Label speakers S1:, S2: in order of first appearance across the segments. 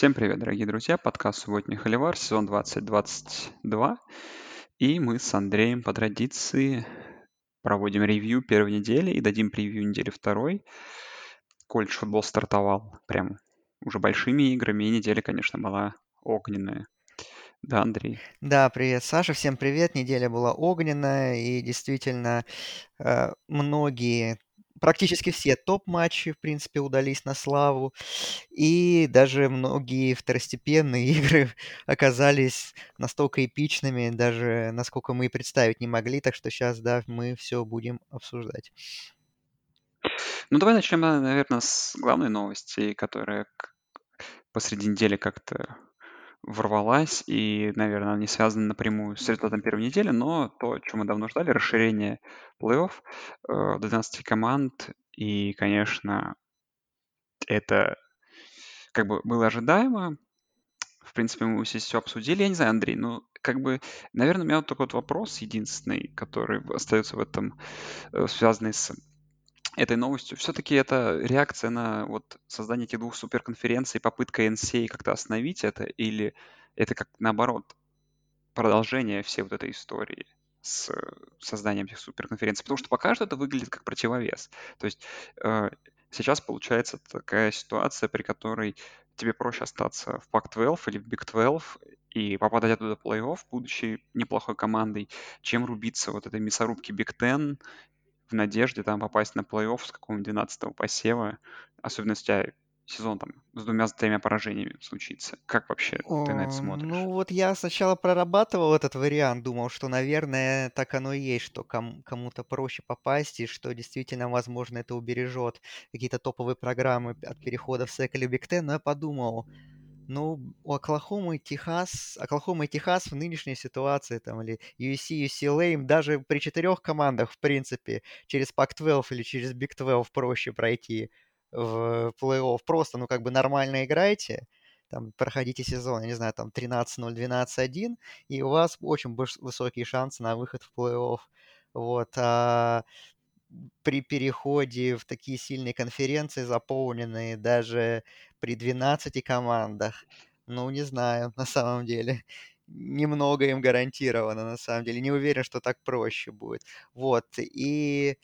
S1: Всем привет, дорогие друзья! Подкаст «Субботний Холивар», сезон 2022. И мы с Андреем по традиции проводим ревью первой недели и дадим превью недели второй. Колледж футбол стартовал прям уже большими играми, и неделя, конечно, была огненная. Да, Андрей?
S2: Да, привет, Саша, всем привет. Неделя была огненная, и действительно э, многие практически все топ-матчи, в принципе, удались на славу. И даже многие второстепенные игры оказались настолько эпичными, даже насколько мы и представить не могли. Так что сейчас, да, мы все будем обсуждать.
S1: Ну, давай начнем, наверное, с главной новости, которая посреди недели как-то ворвалась, и, наверное, не связана напрямую с результатом первой недели, но то, чем мы давно ждали, расширение плей-офф э, 12 команд, и, конечно, это как бы было ожидаемо. В принципе, мы здесь все обсудили. Я не знаю, Андрей, ну, как бы, наверное, у меня вот такой вот вопрос единственный, который остается в этом, э, связанный с этой новостью. Все-таки это реакция на вот создание этих двух суперконференций, попытка NCA как-то остановить это, или это как наоборот продолжение всей вот этой истории с созданием этих суперконференций? Потому что пока что это выглядит как противовес. То есть э, сейчас получается такая ситуация, при которой тебе проще остаться в Pac-12 или в Big 12 и попадать оттуда в плей-офф, будучи неплохой командой, чем рубиться вот этой мясорубки Big Ten в надежде там попасть на плей-офф с какого-нибудь 12 посева, особенно если у тебя сезон там с двумя-тремя поражениями случится. Как вообще ты на это смотришь?
S2: Ну вот я сначала прорабатывал этот вариант, думал, что, наверное, так оно и есть, что ком- кому-то проще попасть, и что действительно, возможно, это убережет какие-то топовые программы от перехода в SEC или Big Ten, но я подумал, ну, у Оклахомы и Техас, Оклахома и Техас в нынешней ситуации, там, или USC, UCLA, им даже при четырех командах, в принципе, через Pac-12 или через Big 12 проще пройти в плей-офф. Просто, ну, как бы нормально играйте, там, проходите сезон, я не знаю, там, 13-0, 12-1, и у вас очень высокие шансы на выход в плей-офф. Вот, а при переходе в такие сильные конференции, заполненные даже при 12 командах, ну, не знаю, на самом деле. Немного им гарантировано, на самом деле. Не уверен, что так проще будет. Вот, и...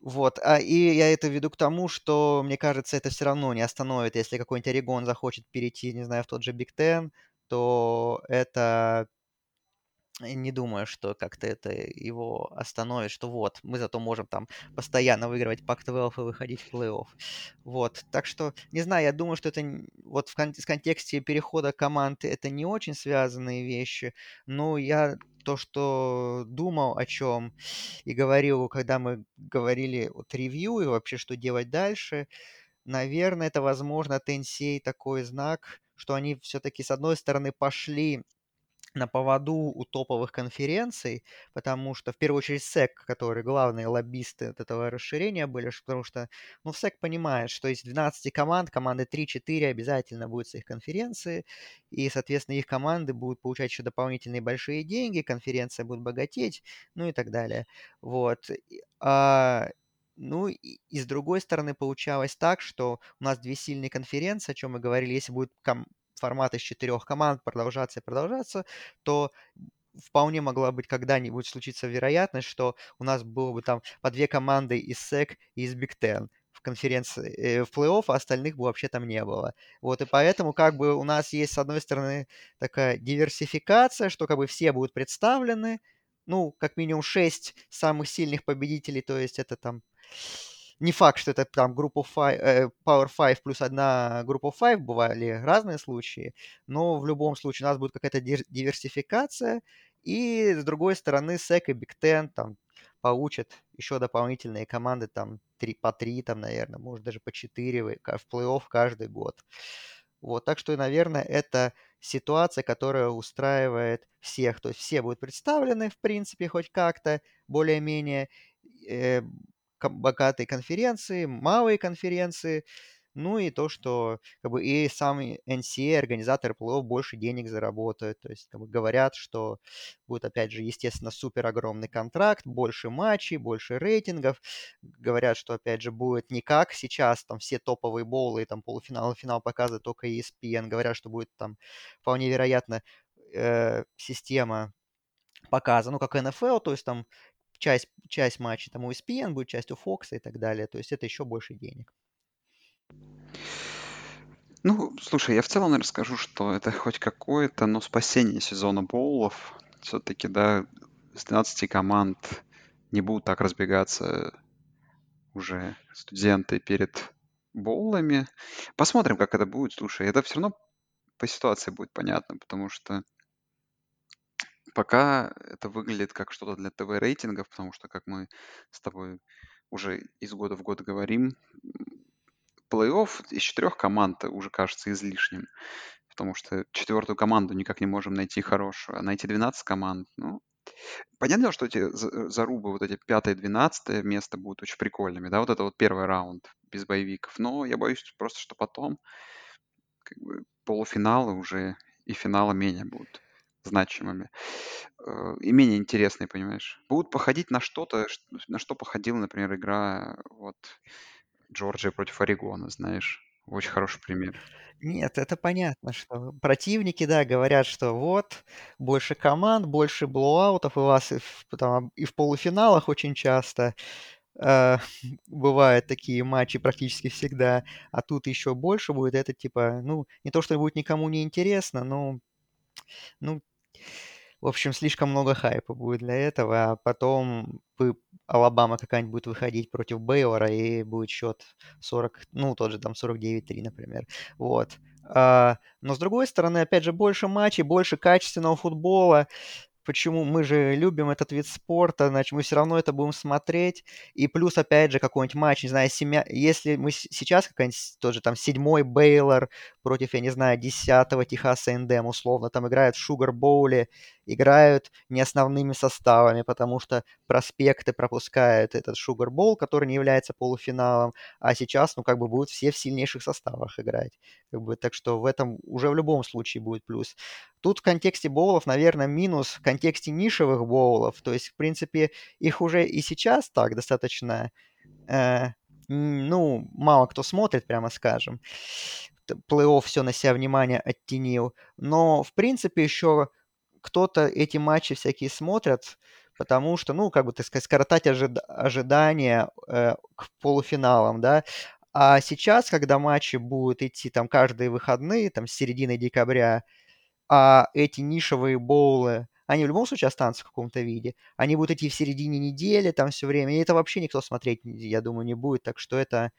S2: Вот, а, и я это веду к тому, что, мне кажется, это все равно не остановит. Если какой-нибудь Орегон захочет перейти, не знаю, в тот же Биг Тен, то это не думаю, что как-то это его остановит, что вот, мы зато можем там постоянно выигрывать Пак-12 и выходить в плей-офф. Вот, так что, не знаю, я думаю, что это вот в, кон- контексте перехода команд это не очень связанные вещи, но я то, что думал о чем и говорил, когда мы говорили вот ревью и вообще, что делать дальше, наверное, это, возможно, NCA такой знак, что они все-таки, с одной стороны, пошли на поводу у топовых конференций, потому что, в первую очередь, SEC, которые главные лоббисты от этого расширения были, потому что, ну, SEC понимает, что из 12 команд, команды 3-4 обязательно будут с их конференции, и, соответственно, их команды будут получать еще дополнительные большие деньги, конференция будет богатеть, ну и так далее. Вот. А, ну, и, и с другой стороны, получалось так, что у нас две сильные конференции, о чем мы говорили, если будет ком- формат из четырех команд продолжаться и продолжаться, то вполне могла быть когда-нибудь случиться вероятность, что у нас было бы там по две команды из SEC и из Big Ten в конференции, э, в плей-офф, а остальных бы вообще там не было. Вот, и поэтому как бы у нас есть, с одной стороны, такая диверсификация, что как бы все будут представлены, ну, как минимум шесть самых сильных победителей, то есть это там не факт, что это там группа 5, э, Power 5 плюс одна группа 5, бывали разные случаи, но в любом случае у нас будет какая-то диверсификация, и с другой стороны SEC и Big Ten там получат еще дополнительные команды, там 3, по 3, там, наверное, может даже по 4 в плей-офф каждый год. Вот, так что, наверное, это ситуация, которая устраивает всех. То есть все будут представлены, в принципе, хоть как-то, более-менее. Богатые конференции, малые конференции, Ну и то, что как бы и сам NCAA, организаторы плей-офф больше денег заработают. То есть как бы говорят, что будет, опять же, естественно, супер огромный контракт, больше матчей, больше рейтингов. Говорят, что, опять же, будет не как сейчас, там все топовые боулы, там полуфинал финал показывают только ESPN. Говорят, что будет там вполне вероятно э, система показа, ну, как НФЛ, то есть там часть, часть матчей там у ESPN будет, часть у Fox и так далее. То есть это еще больше денег.
S1: Ну, слушай, я в целом наверное, скажу, что это хоть какое-то, но спасение сезона боулов. Все-таки, да, с 12 команд не будут так разбегаться уже студенты перед боулами. Посмотрим, как это будет. Слушай, это все равно по ситуации будет понятно, потому что пока это выглядит как что-то для ТВ-рейтингов, потому что, как мы с тобой уже из года в год говорим, плей-офф из четырех команд уже кажется излишним, потому что четвертую команду никак не можем найти хорошую, а найти 12 команд, ну, понятно, что эти зарубы, вот эти пятое, двенадцатое место будут очень прикольными, да, вот это вот первый раунд без боевиков, но я боюсь просто, что потом как бы полуфиналы уже и финалы менее будут значимыми э, и менее интересные, понимаешь. Будут походить на что-то, на что походила, например, игра вот Джорджия против Орегона, знаешь. Очень хороший пример.
S2: Нет, это понятно, что противники, да, говорят, что вот, больше команд, больше блоуаутов, у вас и в, там, и в полуфиналах очень часто э, бывают такие матчи практически всегда, а тут еще больше будет, это типа, ну, не то, что будет никому не интересно, но, ну, в общем, слишком много хайпа будет для этого, а потом Алабама какая-нибудь будет выходить против Бейлора, и будет счет 40, ну, тот же там 49-3, например. Вот. А, но с другой стороны, опять же, больше матчей, больше качественного футбола почему мы же любим этот вид спорта, значит, мы все равно это будем смотреть. И плюс, опять же, какой-нибудь матч, не знаю, семья... если мы сейчас какой-нибудь тоже там седьмой Бейлор против, я не знаю, десятого Техаса Эндем, условно, там играют в Шугар Боуле, играют не основными составами, потому что проспекты пропускают этот Шугар Боул, который не является полуфиналом, а сейчас, ну, как бы будут все в сильнейших составах играть. Как бы, так что в этом уже в любом случае будет плюс. Тут в контексте боулов, наверное, минус в контексте нишевых боулов. То есть, в принципе, их уже и сейчас так достаточно, э, ну, мало кто смотрит, прямо скажем. Плей-офф все на себя внимание оттенил. Но, в принципе, еще кто-то эти матчи всякие смотрят, потому что, ну, как бы, так сказать, скоротать ожид- ожидания э, к полуфиналам, да. А сейчас, когда матчи будут идти там каждые выходные, там с середины декабря, а эти нишевые боулы, они в любом случае останутся в каком-то виде. Они будут идти в середине недели, там все время. И это вообще никто смотреть, я думаю, не будет. Так что это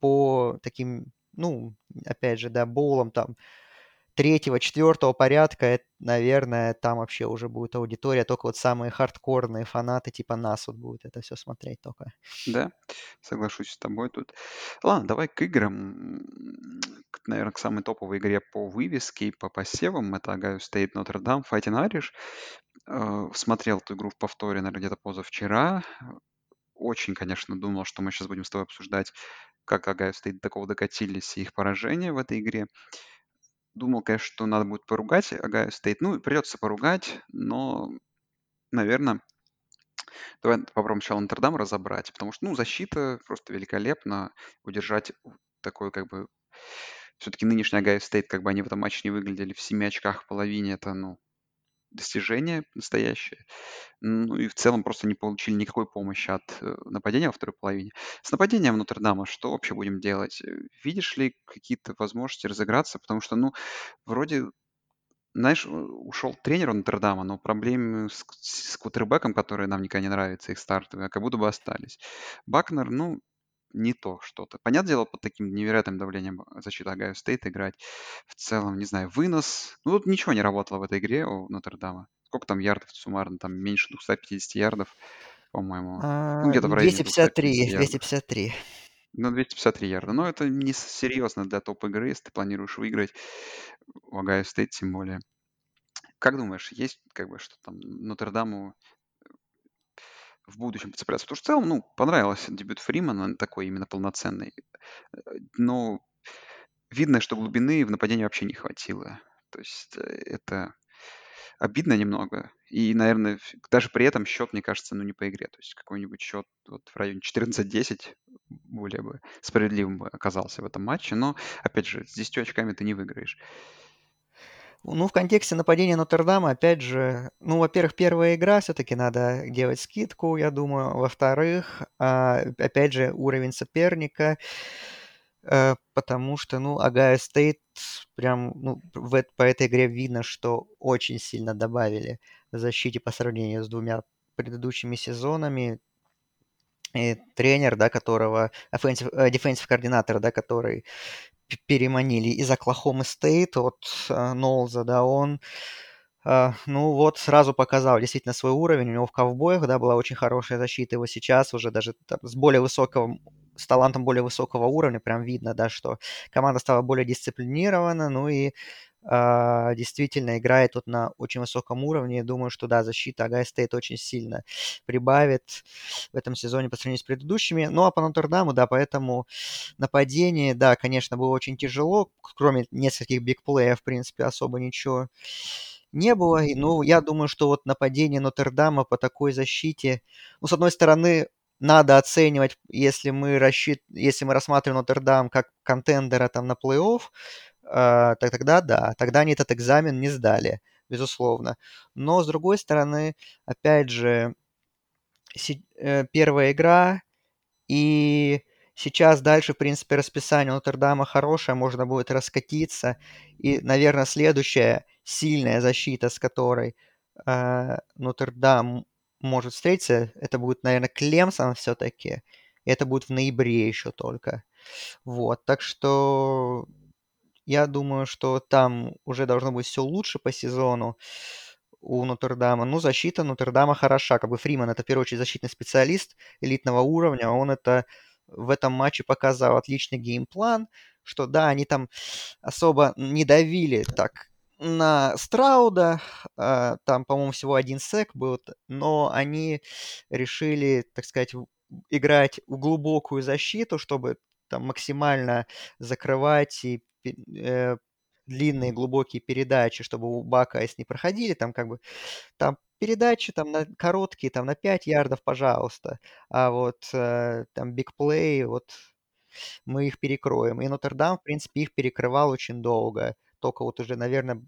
S2: по таким, ну, опять же, да, боулам там третьего, четвертого порядка, это, наверное, там вообще уже будет аудитория, только вот самые хардкорные фанаты типа нас вот будут это все смотреть только.
S1: Да, соглашусь с тобой тут. Ладно, давай к играм. Наверное, к самой топовой игре по вывеске и по посевам. Это State Notre Dame Fighting Irish. Э, смотрел эту игру в повторе, наверное, где-то позавчера. Очень, конечно, думал, что мы сейчас будем с тобой обсуждать, как Ohio State до такого докатились и их поражение в этой игре. Думал, конечно, что надо будет поругать Ohio State. Ну, придется поругать, но, наверное, давай попробуем сначала Нотр-Дам разобрать, потому что, ну, защита просто великолепно. Удержать такой, как бы, все-таки нынешний Ohio State, как бы они в этом матче не выглядели в семи очках в половине, это, ну, достижение настоящее. Ну и в целом просто не получили никакой помощи от э, нападения во второй половине. С нападением Нотр-Дама что вообще будем делать? Э, видишь ли какие-то возможности разыграться? Потому что, ну, вроде знаешь, ушел тренер у Нотр-Дама, но проблемы с, с квотербеком, которые нам никогда не нравятся, их стартовые, как будто бы остались. Бакнер, ну, не то что-то. Понятное дело, под таким невероятным давлением защита Огайо Стейт играть. В целом, не знаю, вынос. Ну, тут ничего не работало в этой игре у Нотр-Дама. Сколько там ярдов суммарно? Там меньше 250 ярдов, по-моему.
S2: Ну, где-то в районе 253, 253.
S1: Ну, 253 ярда. Но это не серьезно для топ-игры, если ты планируешь выиграть у Огайо Стейт тем более. Как думаешь, есть как бы что там Нотр-Даму в будущем поцепляться. Потому что в целом, ну, понравился дебют Фримана, такой именно полноценный. Э, но видно, что глубины в нападении вообще не хватило. То есть э, это обидно немного. И, наверное, даже при этом счет, мне кажется, ну не по игре. То есть какой-нибудь счет вот в районе 14-10 более бы справедливым бы оказался в этом матче. Но, опять же, с 10 очками ты не выиграешь.
S2: Ну, в контексте нападения Нотр-Дама, опять же, ну, во-первых, первая игра, все-таки надо делать скидку, я думаю. Во-вторых, а, опять же, уровень соперника, э, потому что, ну, Огайо Стейт прям, ну, в, по этой игре видно, что очень сильно добавили в защите по сравнению с двумя предыдущими сезонами. И тренер, да, которого, э, defensive координатор, да, который переманили из Оклахомы Стейт от э, Нолза, да, он э, ну вот, сразу показал действительно свой уровень. У него в ковбоях, да, была очень хорошая защита. Его сейчас уже даже там, с более высокого, с талантом более высокого уровня прям видно, да, что команда стала более дисциплинирована. Ну и Uh, действительно играет тут на очень высоком уровне. Думаю, что да, защита Агай Стейт очень сильно прибавит в этом сезоне по сравнению с предыдущими. Ну а по Нотр-Даму, да, поэтому нападение, да, конечно, было очень тяжело. Кроме нескольких бигплеев, в принципе, особо ничего не было. И, ну, я думаю, что вот нападение Нотр-Дама по такой защите, ну, с одной стороны, надо оценивать, если мы, рассчит... если мы рассматриваем Нотр-Дам как контендера там на плей-офф, так тогда да, тогда они этот экзамен не сдали, безусловно. Но, с другой стороны, опять же, э, первая игра, и сейчас дальше, в принципе, расписание Нотр-Дама хорошее, можно будет раскатиться. И, наверное, следующая сильная защита, с которой э, Нотр-Дам может встретиться, это будет, наверное, Клемсон все-таки. Это будет в ноябре еще только. Вот, так что я думаю, что там уже должно быть все лучше по сезону у Нотр-Дама. Ну, защита Нотр-Дама хороша. Как бы Фриман это, в первую очередь, защитный специалист элитного уровня. Он это в этом матче показал отличный геймплан, что да, они там особо не давили так на Страуда, э, там, по-моему, всего один сек был, но они решили, так сказать, играть в глубокую защиту, чтобы там максимально закрывать и э, длинные глубокие передачи, чтобы у Бака, если не проходили, там как бы там передачи там на короткие, там на 5 ярдов, пожалуйста, а вот э, там бигплей, вот мы их перекроем. И Нотр-Дам, в принципе, их перекрывал очень долго. Только вот уже, наверное,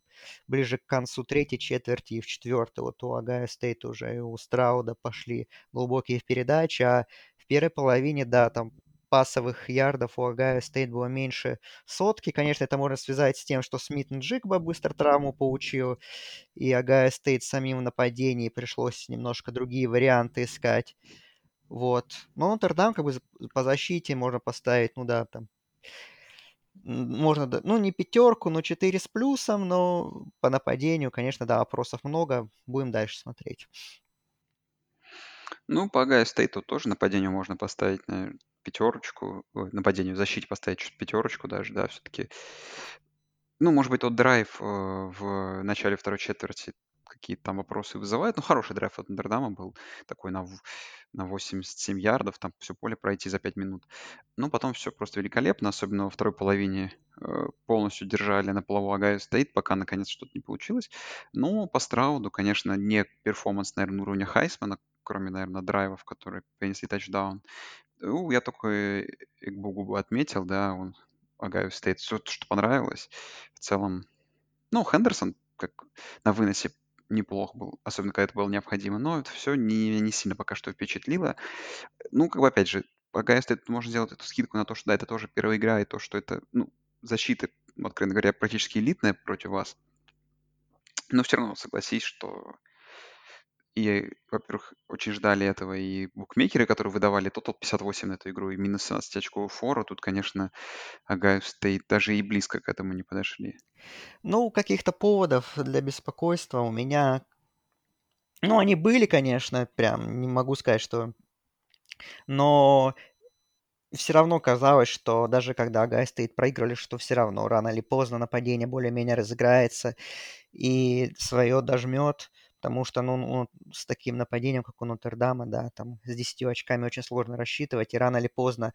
S2: ближе к концу третьей четверти и в четвертой вот у Огайо Стейт уже и у Страуда пошли глубокие передачи, а в первой половине, да, там пасовых ярдов у Огайо Стейт было меньше сотки. Конечно, это можно связать с тем, что Смит-Нджигба быстро травму получил, и Огайо Стейт самим в нападении пришлось немножко другие варианты искать. Вот. Но Нотр-Дам как бы по защите можно поставить, ну да, там можно, ну, не пятерку, но 4 с плюсом, но по нападению, конечно, да, вопросов много. Будем дальше смотреть.
S1: Ну, по Огайо Стейту тоже нападению можно поставить, наверное, пятерочку, нападению в защите поставить чуть пятерочку даже, да, все-таки. Ну, может быть, тот драйв э, в начале второй четверти какие-то там вопросы вызывает. Ну, хороший драйв от Нотр-Дама был такой на, на 87 ярдов, там все поле пройти за 5 минут. Но потом все просто великолепно, особенно во второй половине э, полностью держали на плаву Огайо Стейт, пока наконец что-то не получилось. Но по Страуду, конечно, не перформанс, наверное, уровня Хайсмана, кроме, наверное, драйвов, которые принесли тачдаун. Ну, я только Эгбуку бы отметил, да, он Огайо Стейт все, что понравилось. В целом, ну, Хендерсон как на выносе неплох был, особенно когда это было необходимо, но это все не, не сильно пока что впечатлило. Ну, как бы, опять же, Огайо Стейт, можно сделать эту скидку на то, что, да, это тоже первая игра, и то, что это, ну, защита, откровенно говоря, практически элитная против вас. Но все равно согласись, что и, во-первых, очень ждали этого и букмекеры, которые выдавали тотал 58 на эту игру, и минус 17 очков фора. Тут, конечно, Огайо Стейт даже и близко к этому не подошли.
S2: Ну, каких-то поводов для беспокойства у меня... Ну, они были, конечно, прям, не могу сказать, что... Но все равно казалось, что даже когда Огайо Стейт проигрывали, что все равно рано или поздно нападение более-менее разыграется и свое дожмет потому что, ну, ну, с таким нападением, как у Нотр-Дама, да, там с 10 очками очень сложно рассчитывать, и рано или поздно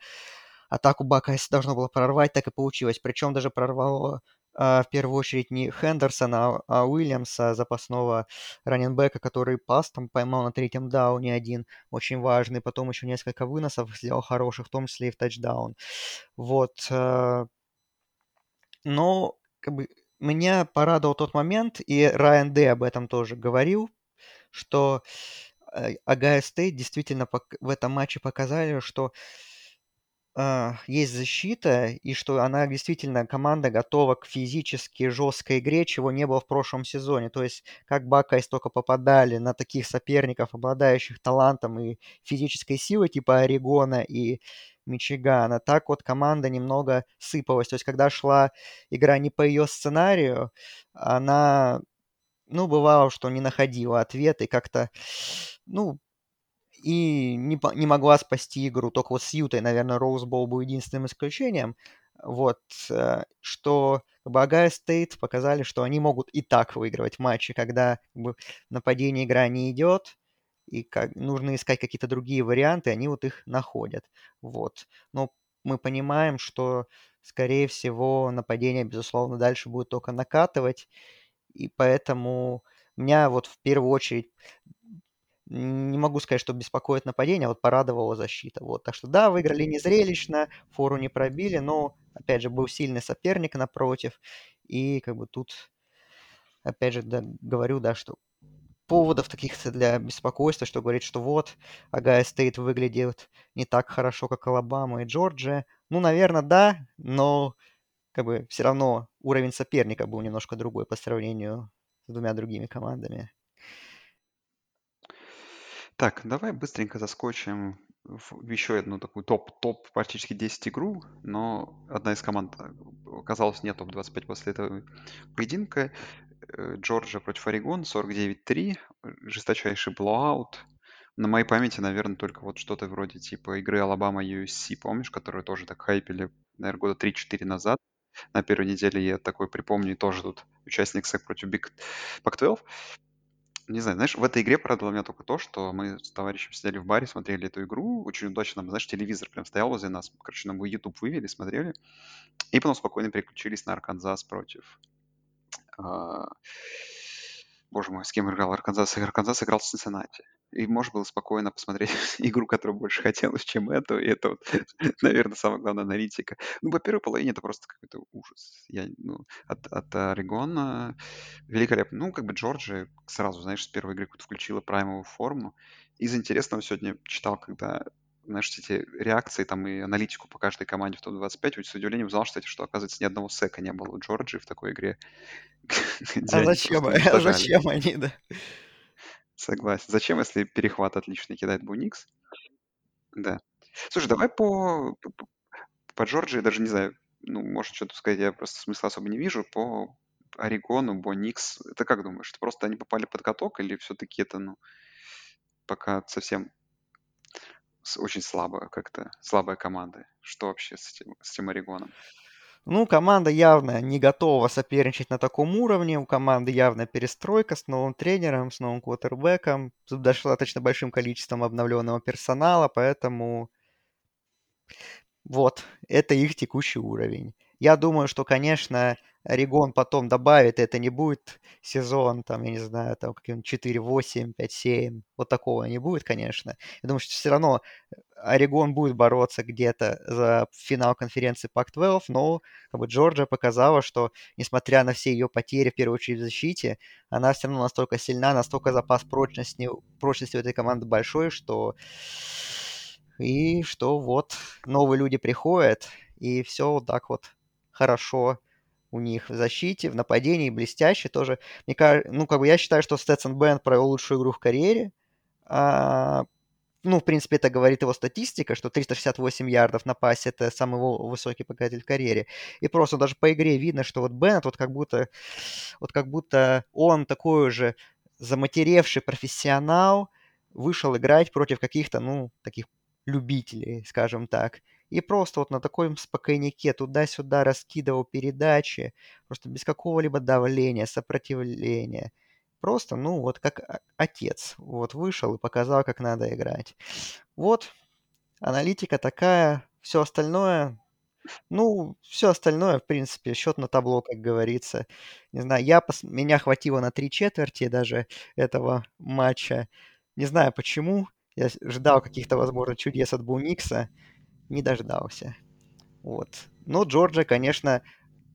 S2: атаку Бакайс должно было прорвать, так и получилось. Причем даже прорвало а, в первую очередь не Хендерсона, а Уильямса, запасного раннинбека, который пас там поймал на третьем дауне один, очень важный. Потом еще несколько выносов сделал хороших, в том числе и в тачдаун. Вот. Э, но как бы меня порадовал тот момент, и Райан Дэй об этом тоже говорил, что Огайо Стейт действительно в этом матче показали, что а, есть защита, и что она действительно, команда готова к физически жесткой игре, чего не было в прошлом сезоне. То есть, как Бакайс только попадали на таких соперников, обладающих талантом и физической силой, типа Орегона и Мичигана, так вот команда немного сыпалась. То есть, когда шла игра не по ее сценарию, она, ну, бывало, что не находила ответ и как-то, ну, и не, не могла спасти игру. Только вот с Ютой, наверное, Роузбол был единственным исключением. Вот, э, что как бы, Огайо Стейт показали, что они могут и так выигрывать матчи, когда как бы, нападение игра не идет, и как, нужно искать какие-то другие варианты, они вот их находят. Вот. Но мы понимаем, что, скорее всего, нападение, безусловно, дальше будет только накатывать, и поэтому меня вот в первую очередь не могу сказать, что беспокоит нападение, а вот порадовала защита. Вот. Так что да, выиграли не зрелищно, фору не пробили, но, опять же, был сильный соперник напротив. И как бы тут, опять же, да, говорю, да, что поводов таких для беспокойства, что говорит, что вот, Агая Стейт выглядит не так хорошо, как Алабама и Джорджия. Ну, наверное, да, но как бы все равно уровень соперника был немножко другой по сравнению с двумя другими командами.
S1: Так, давай быстренько заскочим в еще одну такую топ-топ практически 10 игру, но одна из команд э, оказалась не топ-25 после этого поединка. Э, против Орегон 49-3, жесточайший блоаут. На моей памяти, наверное, только вот что-то вроде типа игры Алабама USC, помнишь, которую тоже так хайпили, наверное, года 3-4 назад. На первой неделе я такой припомню, и тоже тут участник СЭК против Big Pac-12. Не знаю, знаешь, в этой игре порадовало меня только то, что мы с товарищем сидели в баре, смотрели эту игру. Очень удачно, знаешь, телевизор прям стоял возле нас. Короче, нам YouTube вывели, смотрели. И потом спокойно переключились на Арканзас против а, Боже мой, с кем играл Арканзас? Арканзас играл с Цинциннати. И можно было спокойно посмотреть игру, которую больше хотелось, чем эту. И это, вот, наверное, самая главная аналитика. Ну, по первой половине это просто какой-то ужас. Я, ну, от, от Орегона великолепно. Ну, как бы Джорджия сразу, знаешь, с первой игры включила праймовую форму. Из интересного сегодня читал, когда знаешь, эти реакции там и аналитику по каждой команде в топ-25, с удивлением узнал, кстати, что, оказывается, ни одного сека не было у Джорджии в такой игре.
S2: А зачем? А зачем они, да?
S1: Согласен. Зачем, если перехват отлично кидает Буникс? Да. Слушай, давай по, по, по Джорджии, даже не знаю, ну, может, что-то сказать, я просто смысла особо не вижу. По Орегону, Боникс, это как думаешь, это просто они попали под каток или все-таки это, ну, пока совсем очень слабая как-то, слабая команда. Что вообще с этим, с этим Орегоном?
S2: Ну, команда явно не готова соперничать на таком уровне. У команды явно перестройка с новым тренером, с новым квотербеком, с достаточно большим количеством обновленного персонала, поэтому вот, это их текущий уровень. Я думаю, что, конечно, Орегон потом добавит, это не будет сезон, там, я не знаю, там, каким 4-8, 5-7, вот такого не будет, конечно. Я думаю, что все равно Орегон будет бороться где-то за финал конференции Пак-12, но как бы Джорджия показала, что, несмотря на все ее потери, в первую очередь в защите, она все равно настолько сильна, настолько запас прочности, прочности у этой команды большой, что и что вот новые люди приходят, и все вот так вот хорошо у них в защите, в нападении блестяще тоже. Мне кажется, ну, как бы я считаю, что Сtetson Бенд провел лучшую игру в карьере. А, ну, в принципе, это говорит его статистика, что 368 ярдов на пасе – это самый высокий показатель в карьере. И просто даже по игре видно, что вот Беннет вот как будто, вот как будто он такой уже заматеревший профессионал, вышел играть против каких-то, ну, таких любителей, скажем так и просто вот на таком спокойнике туда-сюда раскидывал передачи, просто без какого-либо давления, сопротивления. Просто, ну, вот как отец. Вот вышел и показал, как надо играть. Вот, аналитика такая, все остальное, ну, все остальное, в принципе, счет на табло, как говорится. Не знаю, я пос... меня хватило на три четверти даже этого матча. Не знаю почему. Я ждал каких-то, возможно, чудес от Буникса. Не дождался. Вот. Но Джорджия, конечно,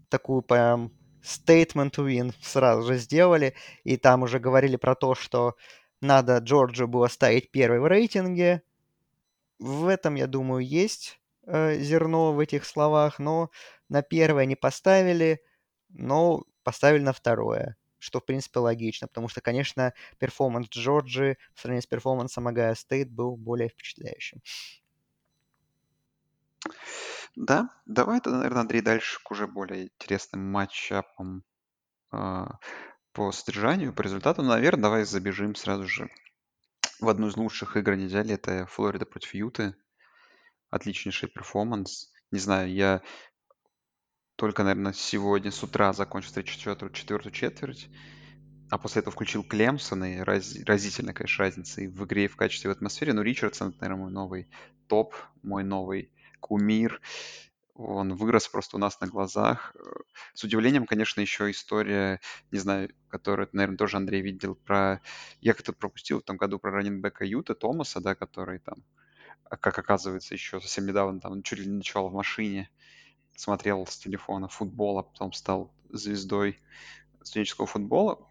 S2: такую прям statement win сразу же сделали. И там уже говорили про то, что надо Джорджию было ставить первой в рейтинге. В этом, я думаю, есть э, зерно в этих словах, но на первое не поставили, но поставили на второе, что, в принципе, логично, потому что, конечно, перформанс Джорджи в сравнении с перформансом Огайо Стейт был более впечатляющим.
S1: Да, давай тогда, наверное, Андрей, дальше к уже более интересным матчапам э, по содержанию, по результату. Наверное, давай забежим сразу же в одну из лучших игр недели. Это Флорида против Юты. Отличнейший перформанс. Не знаю, я только, наверное, сегодня с утра закончил четвертую, четвертую четверть, а после этого включил Клемсона, и раз, разительно, конечно, разница и в игре, и в качестве, в атмосфере. Но Ричардсон, это, наверное, мой новый топ, мой новый кумир. Он вырос просто у нас на глазах. С удивлением, конечно, еще история, не знаю, которую, наверное, тоже Андрей видел про... Я как-то пропустил в том году про раненбека Юта Томаса, да, который там, а как оказывается, еще совсем недавно там чуть ли не ночевал в машине, смотрел с телефона футбол, а потом стал звездой студенческого футбола.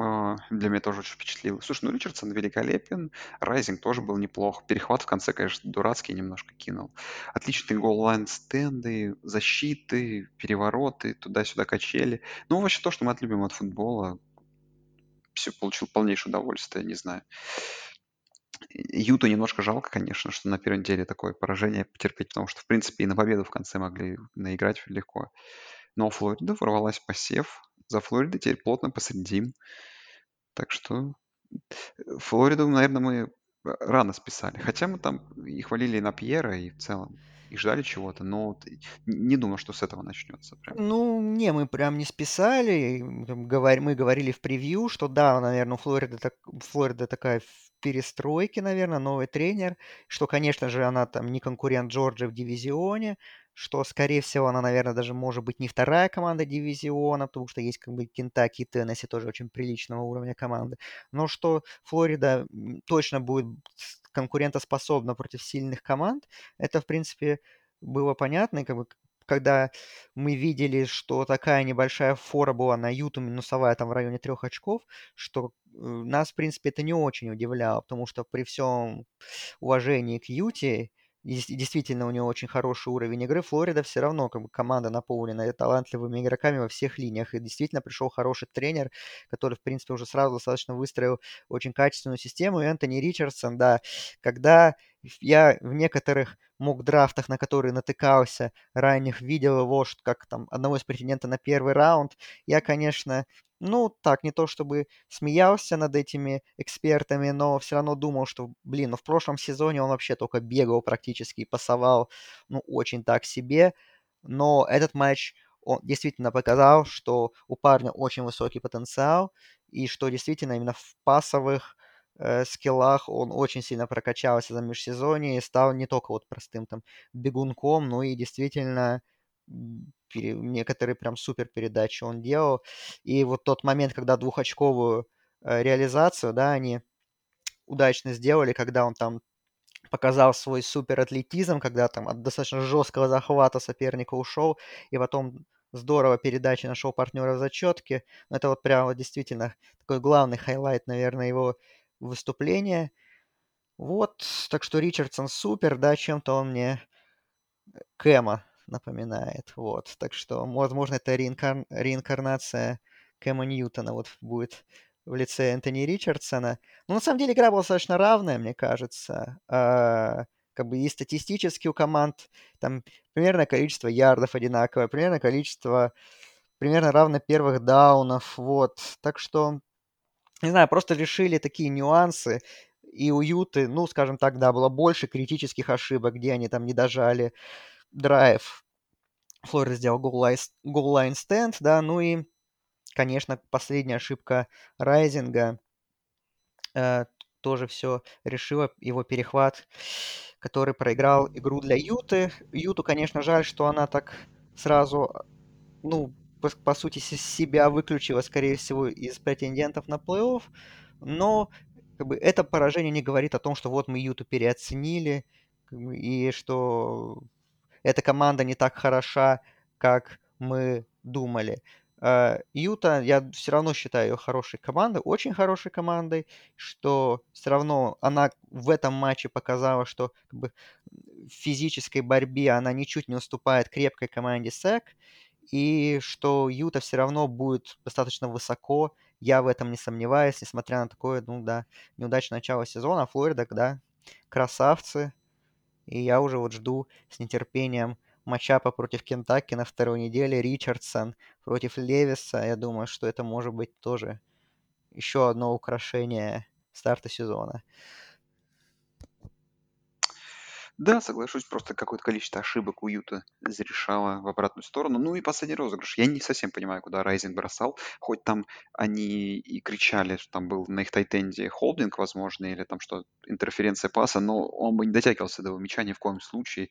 S1: А, для меня тоже очень впечатлил. Слушай, ну Ричардсон великолепен, Райзинг тоже был неплох. Перехват в конце, конечно, дурацкий немножко кинул. Отличные голлайн стенды, защиты, перевороты, туда-сюда качели. Ну, вообще то, что мы отлюбим от футбола. Все, получил полнейшее удовольствие, не знаю. Юту немножко жалко, конечно, что на первой неделе такое поражение потерпеть, потому что, в принципе, и на победу в конце могли наиграть легко. Но Флорида ворвалась посев. За Флоридой теперь плотно посредим. Так что э, Флориду, наверное, мы рано списали. Хотя мы там и хвалили на Пьера, и в целом и ждали чего-то, но не думаю, что с этого начнется. Прям.
S2: Ну, не, мы прям не списали. Мы говорили в превью, что да, наверное, Флорида, так, Флорида такая в перестройке, наверное, новый тренер, что, конечно же, она там не конкурент Джорджи в дивизионе, что, скорее всего, она, наверное, даже может быть не вторая команда дивизиона, потому что есть как бы Кентаки и Теннесси тоже очень приличного уровня команды, но что Флорида точно будет конкурентоспособна против сильных команд, это, в принципе, было понятно, и как бы когда мы видели, что такая небольшая фора была на Юту минусовая там в районе трех очков, что э, нас, в принципе, это не очень удивляло, потому что при всем уважении к Юте действительно у него очень хороший уровень игры. Флорида все равно как бы команда наполнена талантливыми игроками во всех линиях. И действительно пришел хороший тренер, который, в принципе, уже сразу достаточно выстроил очень качественную систему. И Энтони Ричардсон, да, когда я в некоторых мок-драфтах, на которые натыкался, ранних видел его как там одного из претендентов на первый раунд. Я, конечно, ну, так, не то чтобы смеялся над этими экспертами, но все равно думал, что, блин, ну в прошлом сезоне он вообще только бегал практически и пасовал, ну, очень так себе. Но этот матч, он действительно показал, что у парня очень высокий потенциал, и что действительно именно в пасовых э, скиллах он очень сильно прокачался за межсезонье и стал не только вот простым там бегунком, но и действительно пере, некоторые прям супер передачи он делал. И вот тот момент, когда двухочковую э, реализацию, да, они удачно сделали, когда он там показал свой супер атлетизм, когда там от достаточно жесткого захвата соперника ушел, и потом здорово передачи нашел партнера в зачетке. Это вот прям вот действительно такой главный хайлайт, наверное, его выступления. Вот, так что Ричардсон супер, да, чем-то он мне э, Кэма напоминает. Вот. Так что, возможно, это реинкар... реинкарнация Кэма Ньютона вот будет в лице Энтони Ричардсона. Но на самом деле игра была достаточно равная, мне кажется. А, как бы и статистически у команд там примерно количество ярдов одинаковое, примерно количество примерно равно первых даунов. Вот. Так что, не знаю, просто решили такие нюансы. И у Юты, ну, скажем так, да, было больше критических ошибок, где они там не дожали драйв. Флорида сделал line stand, да, ну и конечно, последняя ошибка Райзинга э, тоже все решила, его перехват, который проиграл игру для Юты. Юту, конечно, жаль, что она так сразу, ну, по, по сути, себя выключила, скорее всего, из претендентов на плей-офф, но как бы, это поражение не говорит о том, что вот мы Юту переоценили, как бы, и что эта команда не так хороша, как мы думали. Э, Юта, я все равно считаю ее хорошей командой, очень хорошей командой, что все равно она в этом матче показала, что как бы, в физической борьбе она ничуть не уступает крепкой команде СЭК, и что Юта все равно будет достаточно высоко, я в этом не сомневаюсь, несмотря на такое, ну да, неудачное начало сезона. Флорида, да, красавцы, и я уже вот жду с нетерпением матчапа против Кентаки на второй неделе. Ричардсон против Левиса. Я думаю, что это может быть тоже еще одно украшение старта сезона.
S1: Да, соглашусь, просто какое-то количество ошибок у Юта зарешало в обратную сторону. Ну и последний розыгрыш. Я не совсем понимаю, куда Райзинг бросал. Хоть там они и кричали, что там был на их тайтенде холдинг, возможно, или там что, интерференция паса, но он бы не дотягивался до его мяча ни в коем случае.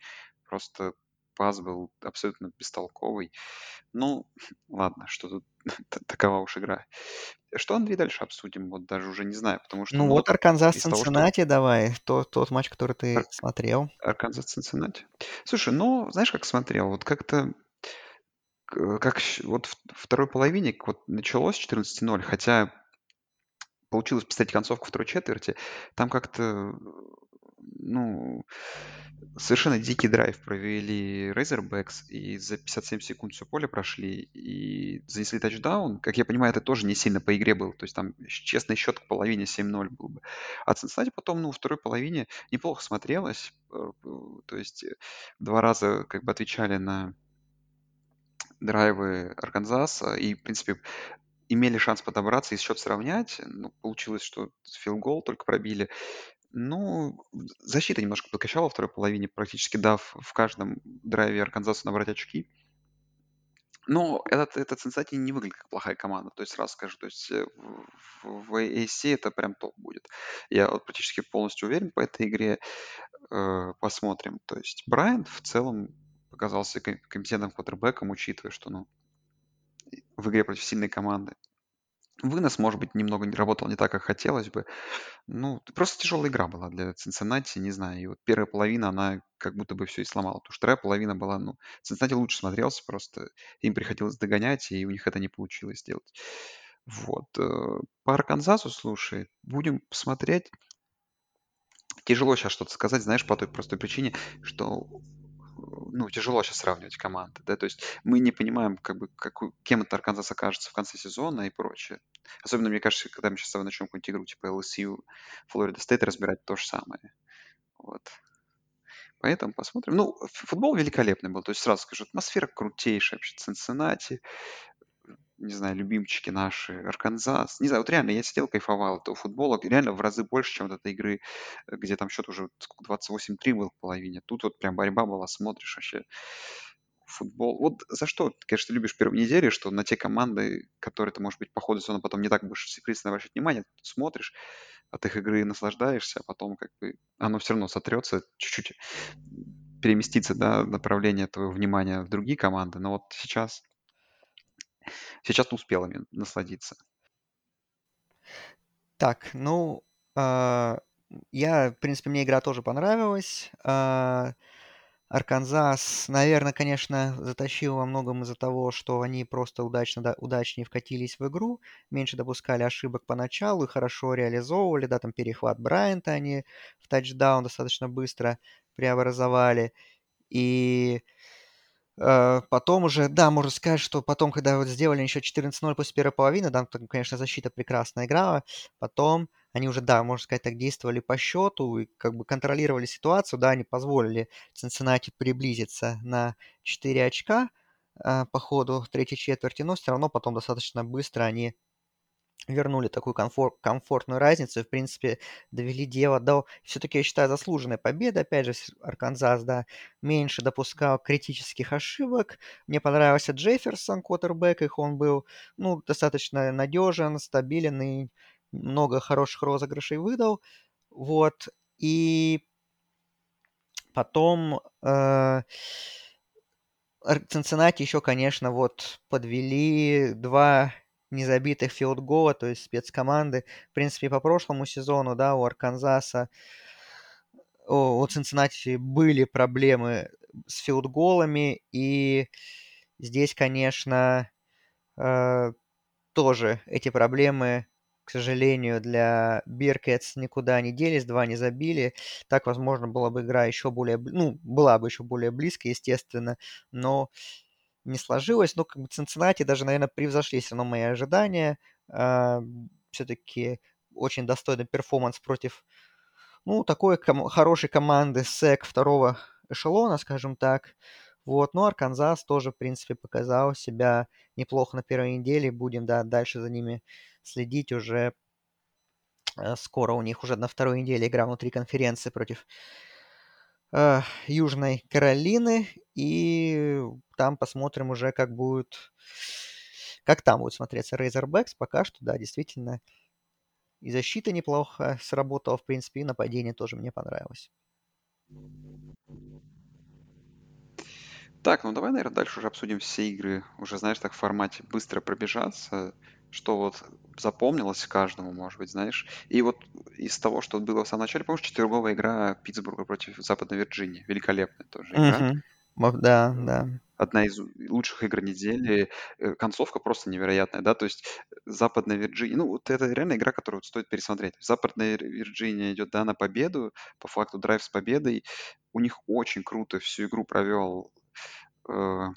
S1: Просто пас был абсолютно бестолковый. Ну, ладно, что тут такова уж игра. Что, Андрей, дальше обсудим? Вот даже уже не знаю, потому что...
S2: Ну,
S1: ну
S2: вот Арканзас Цинциннати что... давай, тот, тот матч, который ты Ар... смотрел.
S1: Арканзас Цинциннати. Слушай, ну, знаешь, как смотрел? Вот как-то как вот в второй половине вот началось 14-0, хотя получилось поставить концовку второй четверти, там как-то ну, совершенно дикий драйв провели Razorbacks и за 57 секунд все поле прошли и занесли тачдаун. Как я понимаю, это тоже не сильно по игре было. То есть там честный счет к половине 7-0 был бы. А Cincinnati потом, ну, второй половине неплохо смотрелось. Э, то есть два раза как бы отвечали на драйвы Арканзаса и, в принципе, имели шанс подобраться и счет сравнять. Ну, получилось, что филгол только пробили. Ну, защита немножко подкачала во второй половине, практически дав в каждом драйве Арканзасу набрать очки. Но этот, этот Cincinnati не выглядит как плохая команда. То есть сразу скажу, то есть э, в, в AAC это прям топ будет. Я вот практически полностью уверен по этой игре. Э, посмотрим. То есть Брайант в целом показался компетентным квотербеком, учитывая, что ну, в игре против сильной команды Вынос, может быть, немного не работал не так, как хотелось бы. Ну, просто тяжелая игра была для Цинциннати, не знаю. И вот первая половина, она как будто бы все и сломала. Потому что вторая половина была, ну, Цинциннати лучше смотрелся, просто им приходилось догонять, и у них это не получилось сделать. Вот. Э, по Арканзасу, слушай, будем посмотреть. Тяжело сейчас что-то сказать, знаешь, по той простой причине, что ну, тяжело сейчас сравнивать команды, да, то есть мы не понимаем, как бы, какую, кем этот Арканзас окажется в конце сезона и прочее. Особенно, мне кажется, когда мы сейчас начнем какую-нибудь игру типа LSU, Флорида Стейт разбирать то же самое. Вот. Поэтому посмотрим. Ну, футбол великолепный был. То есть сразу скажу, атмосфера крутейшая вообще. Цинциннати, не знаю, любимчики наши, Арканзас. Не знаю, вот реально я сидел, кайфовал этого футбола. Реально в разы больше, чем от этой игры, где там счет уже 28-3 был в половине. Тут вот прям борьба была, смотришь вообще футбол. Вот за что, конечно, ты любишь первые недели, что на те команды, которые ты, может быть, по ходу сезона потом не так будешь пристально обращать внимание, ты смотришь, от их игры наслаждаешься, а потом как бы оно все равно сотрется, чуть-чуть переместится, да, направление твоего внимания в другие команды. Но вот сейчас Сейчас ты успел ими насладиться.
S2: Так, ну, а, я, в принципе, мне игра тоже понравилась. А, Арканзас, наверное, конечно, затащил во многом из-за того, что они просто удачно, да, удачнее вкатились в игру, меньше допускали ошибок поначалу и хорошо реализовывали, да, там перехват Брайанта они в тачдаун достаточно быстро преобразовали. И Э, потом уже, да, можно сказать, что потом, когда вот сделали еще 14-0 после первой половины, да, там, конечно, защита прекрасно играла, потом они уже, да, можно сказать, так действовали по счету и как бы контролировали ситуацию, да, они позволили Цинциннати приблизиться на 4 очка э, по ходу третьей четверти, но все равно потом достаточно быстро они вернули такую комфор- комфортную разницу и, в принципе, довели дело до... Все-таки, я считаю, заслуженной победы. Опять же, Арканзас, да, меньше допускал критических ошибок. Мне понравился Джефферсон, квотербек, их он был, ну, достаточно надежен, стабилен и много хороших розыгрышей выдал. Вот. И потом... Э- Цинциннати еще, конечно, вот подвели два незабитых филдгола, то есть спецкоманды. В принципе, по прошлому сезону, да, у Арканзаса, у, Цинциннати были проблемы с филдголами, и здесь, конечно, э, тоже эти проблемы, к сожалению, для Bearcats никуда не делись, два не забили. Так, возможно, была бы игра еще более, ну, была бы еще более близкая, естественно, но не сложилось. Но как бы Цинциннати даже, наверное, превзошли все равно мои ожидания. А, все-таки очень достойный performance против, ну, такой ком- хорошей команды СЭК второго эшелона, скажем так. Вот, но Арканзас тоже, в принципе, показал себя неплохо на первой неделе. Будем, да, дальше за ними следить уже. Э, скоро у них уже на второй неделе игра внутри конференции против э, Южной Каролины. И там посмотрим уже, как будет... Как там будет смотреться Razorbacks. Пока что, да, действительно, и защита неплохо сработала, в принципе, и нападение тоже мне понравилось.
S1: Так, ну давай, наверное, дальше уже обсудим все игры. Уже, знаешь, так в формате быстро пробежаться, что вот запомнилось каждому, может быть, знаешь. И вот из того, что было в самом начале, помнишь, четверговая игра Питтсбурга против Западной Вирджинии. Великолепная тоже игра.
S2: Угу. Да, да.
S1: Одна из лучших игр недели. Э, концовка просто невероятная, да, то есть Западная Вирджиния, ну, вот это реально игра, которую стоит пересмотреть. Западная Вирджиния идет, да, на победу, по факту драйв с победой. У них очень круто всю игру провел э,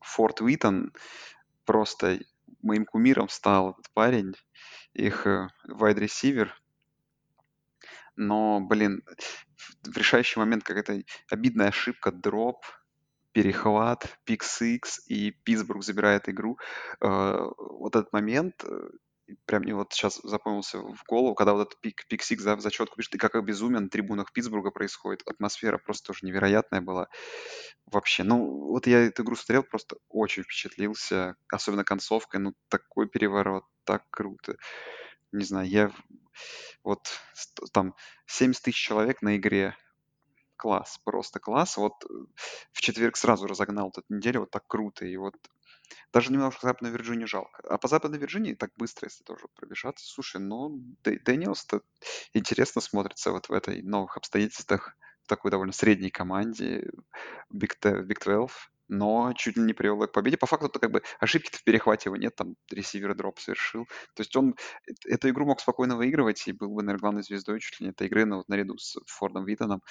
S1: Форт Уитон. Просто моим кумиром стал этот парень, их. Э, Но, блин, в решающий момент какая-то обидная ошибка, дроп, перехват, пик-сикс, и Питтсбург забирает игру. Э, вот этот момент, э, прям мне вот сейчас запомнился в голову, когда вот этот пик, пик-сикс за, в зачетку пишет, и как безумие на трибунах Питтсбурга происходит. Атмосфера просто тоже невероятная была. Вообще, ну, вот я эту игру смотрел, просто очень впечатлился, особенно концовкой, ну, такой переворот, так круто. Не знаю, я вот там 70 тысяч человек на игре, класс, просто класс. Вот э, в четверг сразу разогнал эту неделю, вот так круто. И вот даже немножко Западной Вирджинии жалко. А по Западной Вирджинии так быстро, если тоже пробежаться. Слушай, ну, Дэниелс-то интересно смотрится вот в этой новых обстоятельствах, в такой довольно средней команде Big, Big 12 но чуть ли не привел к победе. По факту, то как бы ошибки в перехвате его нет, там ресивер дроп совершил. То есть он эту игру мог спокойно выигрывать и был бы, наверное, главной звездой чуть ли не этой игры, но вот наряду с Фордом Витоном.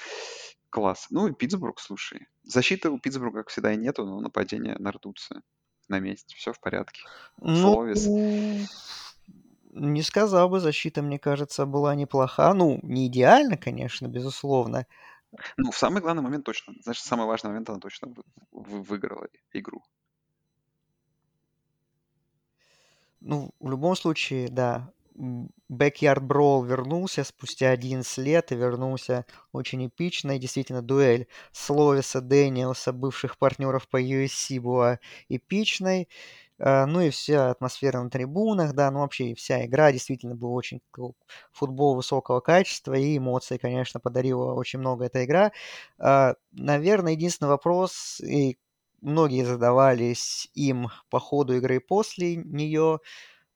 S1: Класс. Ну и Питтсбург, слушай. Защиты у Питтсбурга, как всегда, и нету, но нападения нардутся на месте. Все в порядке.
S2: Ну, не сказал бы, защита, мне кажется, была неплоха. Ну, не идеально, конечно, безусловно.
S1: Ну, в самый главный момент точно. Значит, самый важный момент она точно вы- выиграла игру.
S2: Ну, в любом случае, да, Backyard Brawl вернулся спустя 11 лет и вернулся очень эпично. И действительно, дуэль Словиса Дэниелса, бывших партнеров по USC, была эпичной. А, ну и вся атмосфера на трибунах, да, ну вообще вся игра действительно была очень футбол высокого качества, и эмоции, конечно, подарила очень много эта игра. А, наверное, единственный вопрос, и многие задавались им по ходу игры после нее,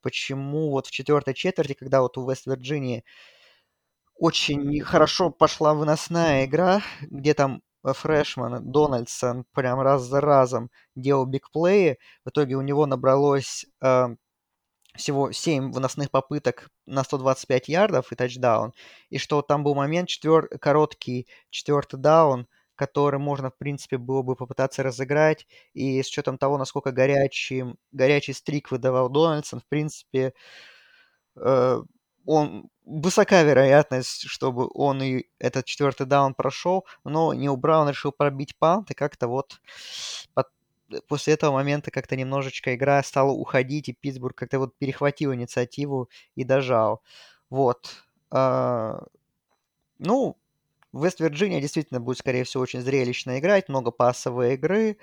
S2: почему вот в четвертой четверти, когда вот у Вест-Вирджинии очень хорошо пошла выносная игра, где там э, фрешман Дональдсон прям раз за разом делал бигплеи. В итоге у него набралось э, всего 7 выносных попыток на 125 ярдов и тачдаун. И что там был момент, четвер... короткий четвертый даун, который можно, в принципе, было бы попытаться разыграть. И с учетом того, насколько горячий, горячий стрик выдавал Дональдсон, в принципе, э, он высока вероятность, чтобы он и этот четвертый даун прошел, но не убрал, он решил пробить пант, и как-то вот под, после этого момента как-то немножечко игра стала уходить, и Питтсбург как-то вот перехватил инициативу и дожал. Вот. А, ну, Вест-Вирджиния действительно будет, скорее всего, очень зрелищно играть, много пассовой игры.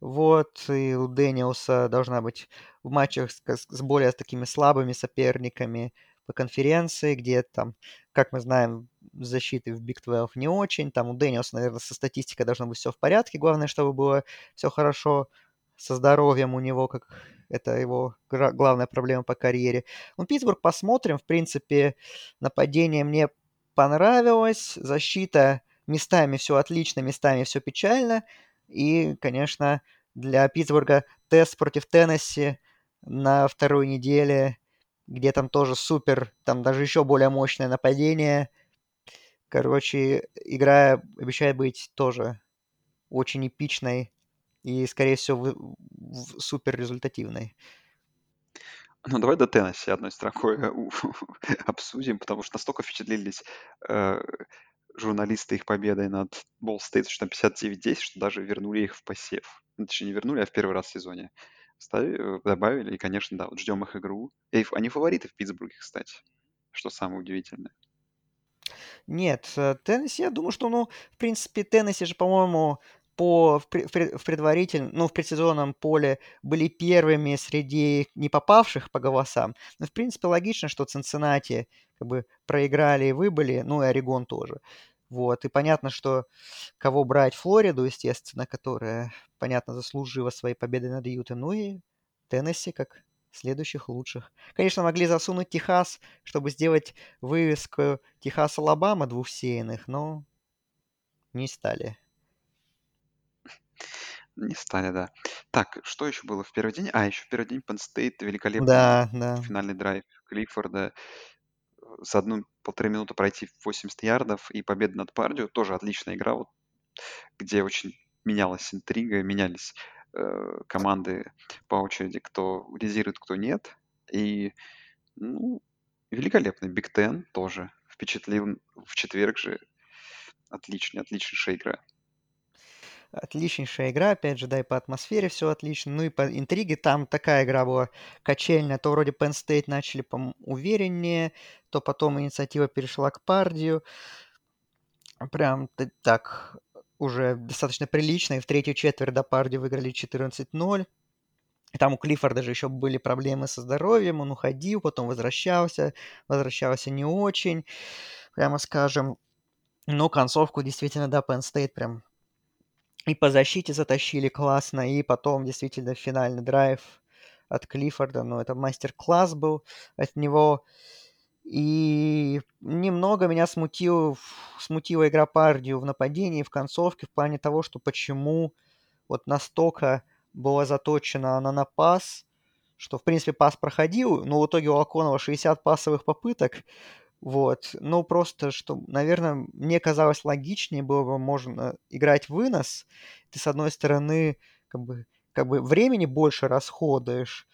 S2: Вот, и у Дэниелса должна быть в матчах с, с более такими слабыми соперниками по конференции, где там, как мы знаем, защиты в Big 12 не очень. Там у Дэниелса, наверное, со статистикой должно быть все в порядке. Главное, чтобы было все хорошо со здоровьем у него, как это его главная проблема по карьере. Ну, Питтсбург посмотрим. В принципе, нападение мне понравилось. Защита местами все отлично, местами все печально. И, конечно, для Питтсбурга тест против Теннесси на второй неделе, где там тоже супер, там даже еще более мощное нападение. Короче, игра обещает быть тоже очень эпичной и, скорее всего, супер результативной.
S1: Ну, давай до Теннесси одной строкой обсудим, потому что настолько впечатлились э, журналисты их победой над Болл Стейт, что 59-10, что даже вернули их в посев. Ну, точнее, не вернули, а в первый раз в сезоне. Ставили, добавили, и, конечно, да, вот ждем их игру. И они фавориты в Питтсбурге, кстати, что самое удивительное.
S2: Нет, э, Теннесси, я думаю, что, ну, в принципе, Теннесси же, по-моему, по, в, предварительном, ну, в предсезонном поле были первыми среди не попавших по голосам. Но, в принципе, логично, что Цинциннати как бы проиграли и выбыли, ну, и Орегон тоже. Вот, и понятно, что кого брать Флориду, естественно, которая, понятно, заслужила своей победы над Ютой, ну и Теннесси как следующих лучших. Конечно, могли засунуть Техас, чтобы сделать вывеску Техас-Алабама двухсеянных, но не стали.
S1: Не стали, да. Так, что еще было в первый день? А, еще в первый день Penn State великолепный
S2: Да, да.
S1: финальный драйв Клиффорда. За одну полторы минуты пройти 80 ярдов и победа над Пардио. Тоже отличная игра, вот, где очень менялась интрига, менялись э, команды по очереди, кто лидирует, кто нет. И, ну, великолепный Биг Тен тоже впечатлил в четверг же. Отличная, отличнейшая игра.
S2: Отличнейшая игра, опять же, да, и по атмосфере все отлично. Ну и по интриге там такая игра была качельная. То вроде Penn State начали, по увереннее, то потом инициатива перешла к Пардию. Прям так уже достаточно прилично. И в третью четверть до Пардию выиграли 14-0. И там у Клиффорда же еще были проблемы со здоровьем, он уходил, потом возвращался, возвращался не очень, прямо скажем. Но концовку действительно, да, Penn State прям и по защите затащили классно, и потом действительно финальный драйв от Клиффорда, ну, это мастер-класс был от него. И немного меня смутил, смутила игра Пардию в нападении, в концовке, в плане того, что почему вот настолько была заточена она на пас, что, в принципе, пас проходил, но в итоге у Аконова 60 пасовых попыток, вот. Ну, просто, что, наверное, мне казалось логичнее было бы можно играть вынос. Ты, с одной стороны, как бы, как бы времени больше расходуешь,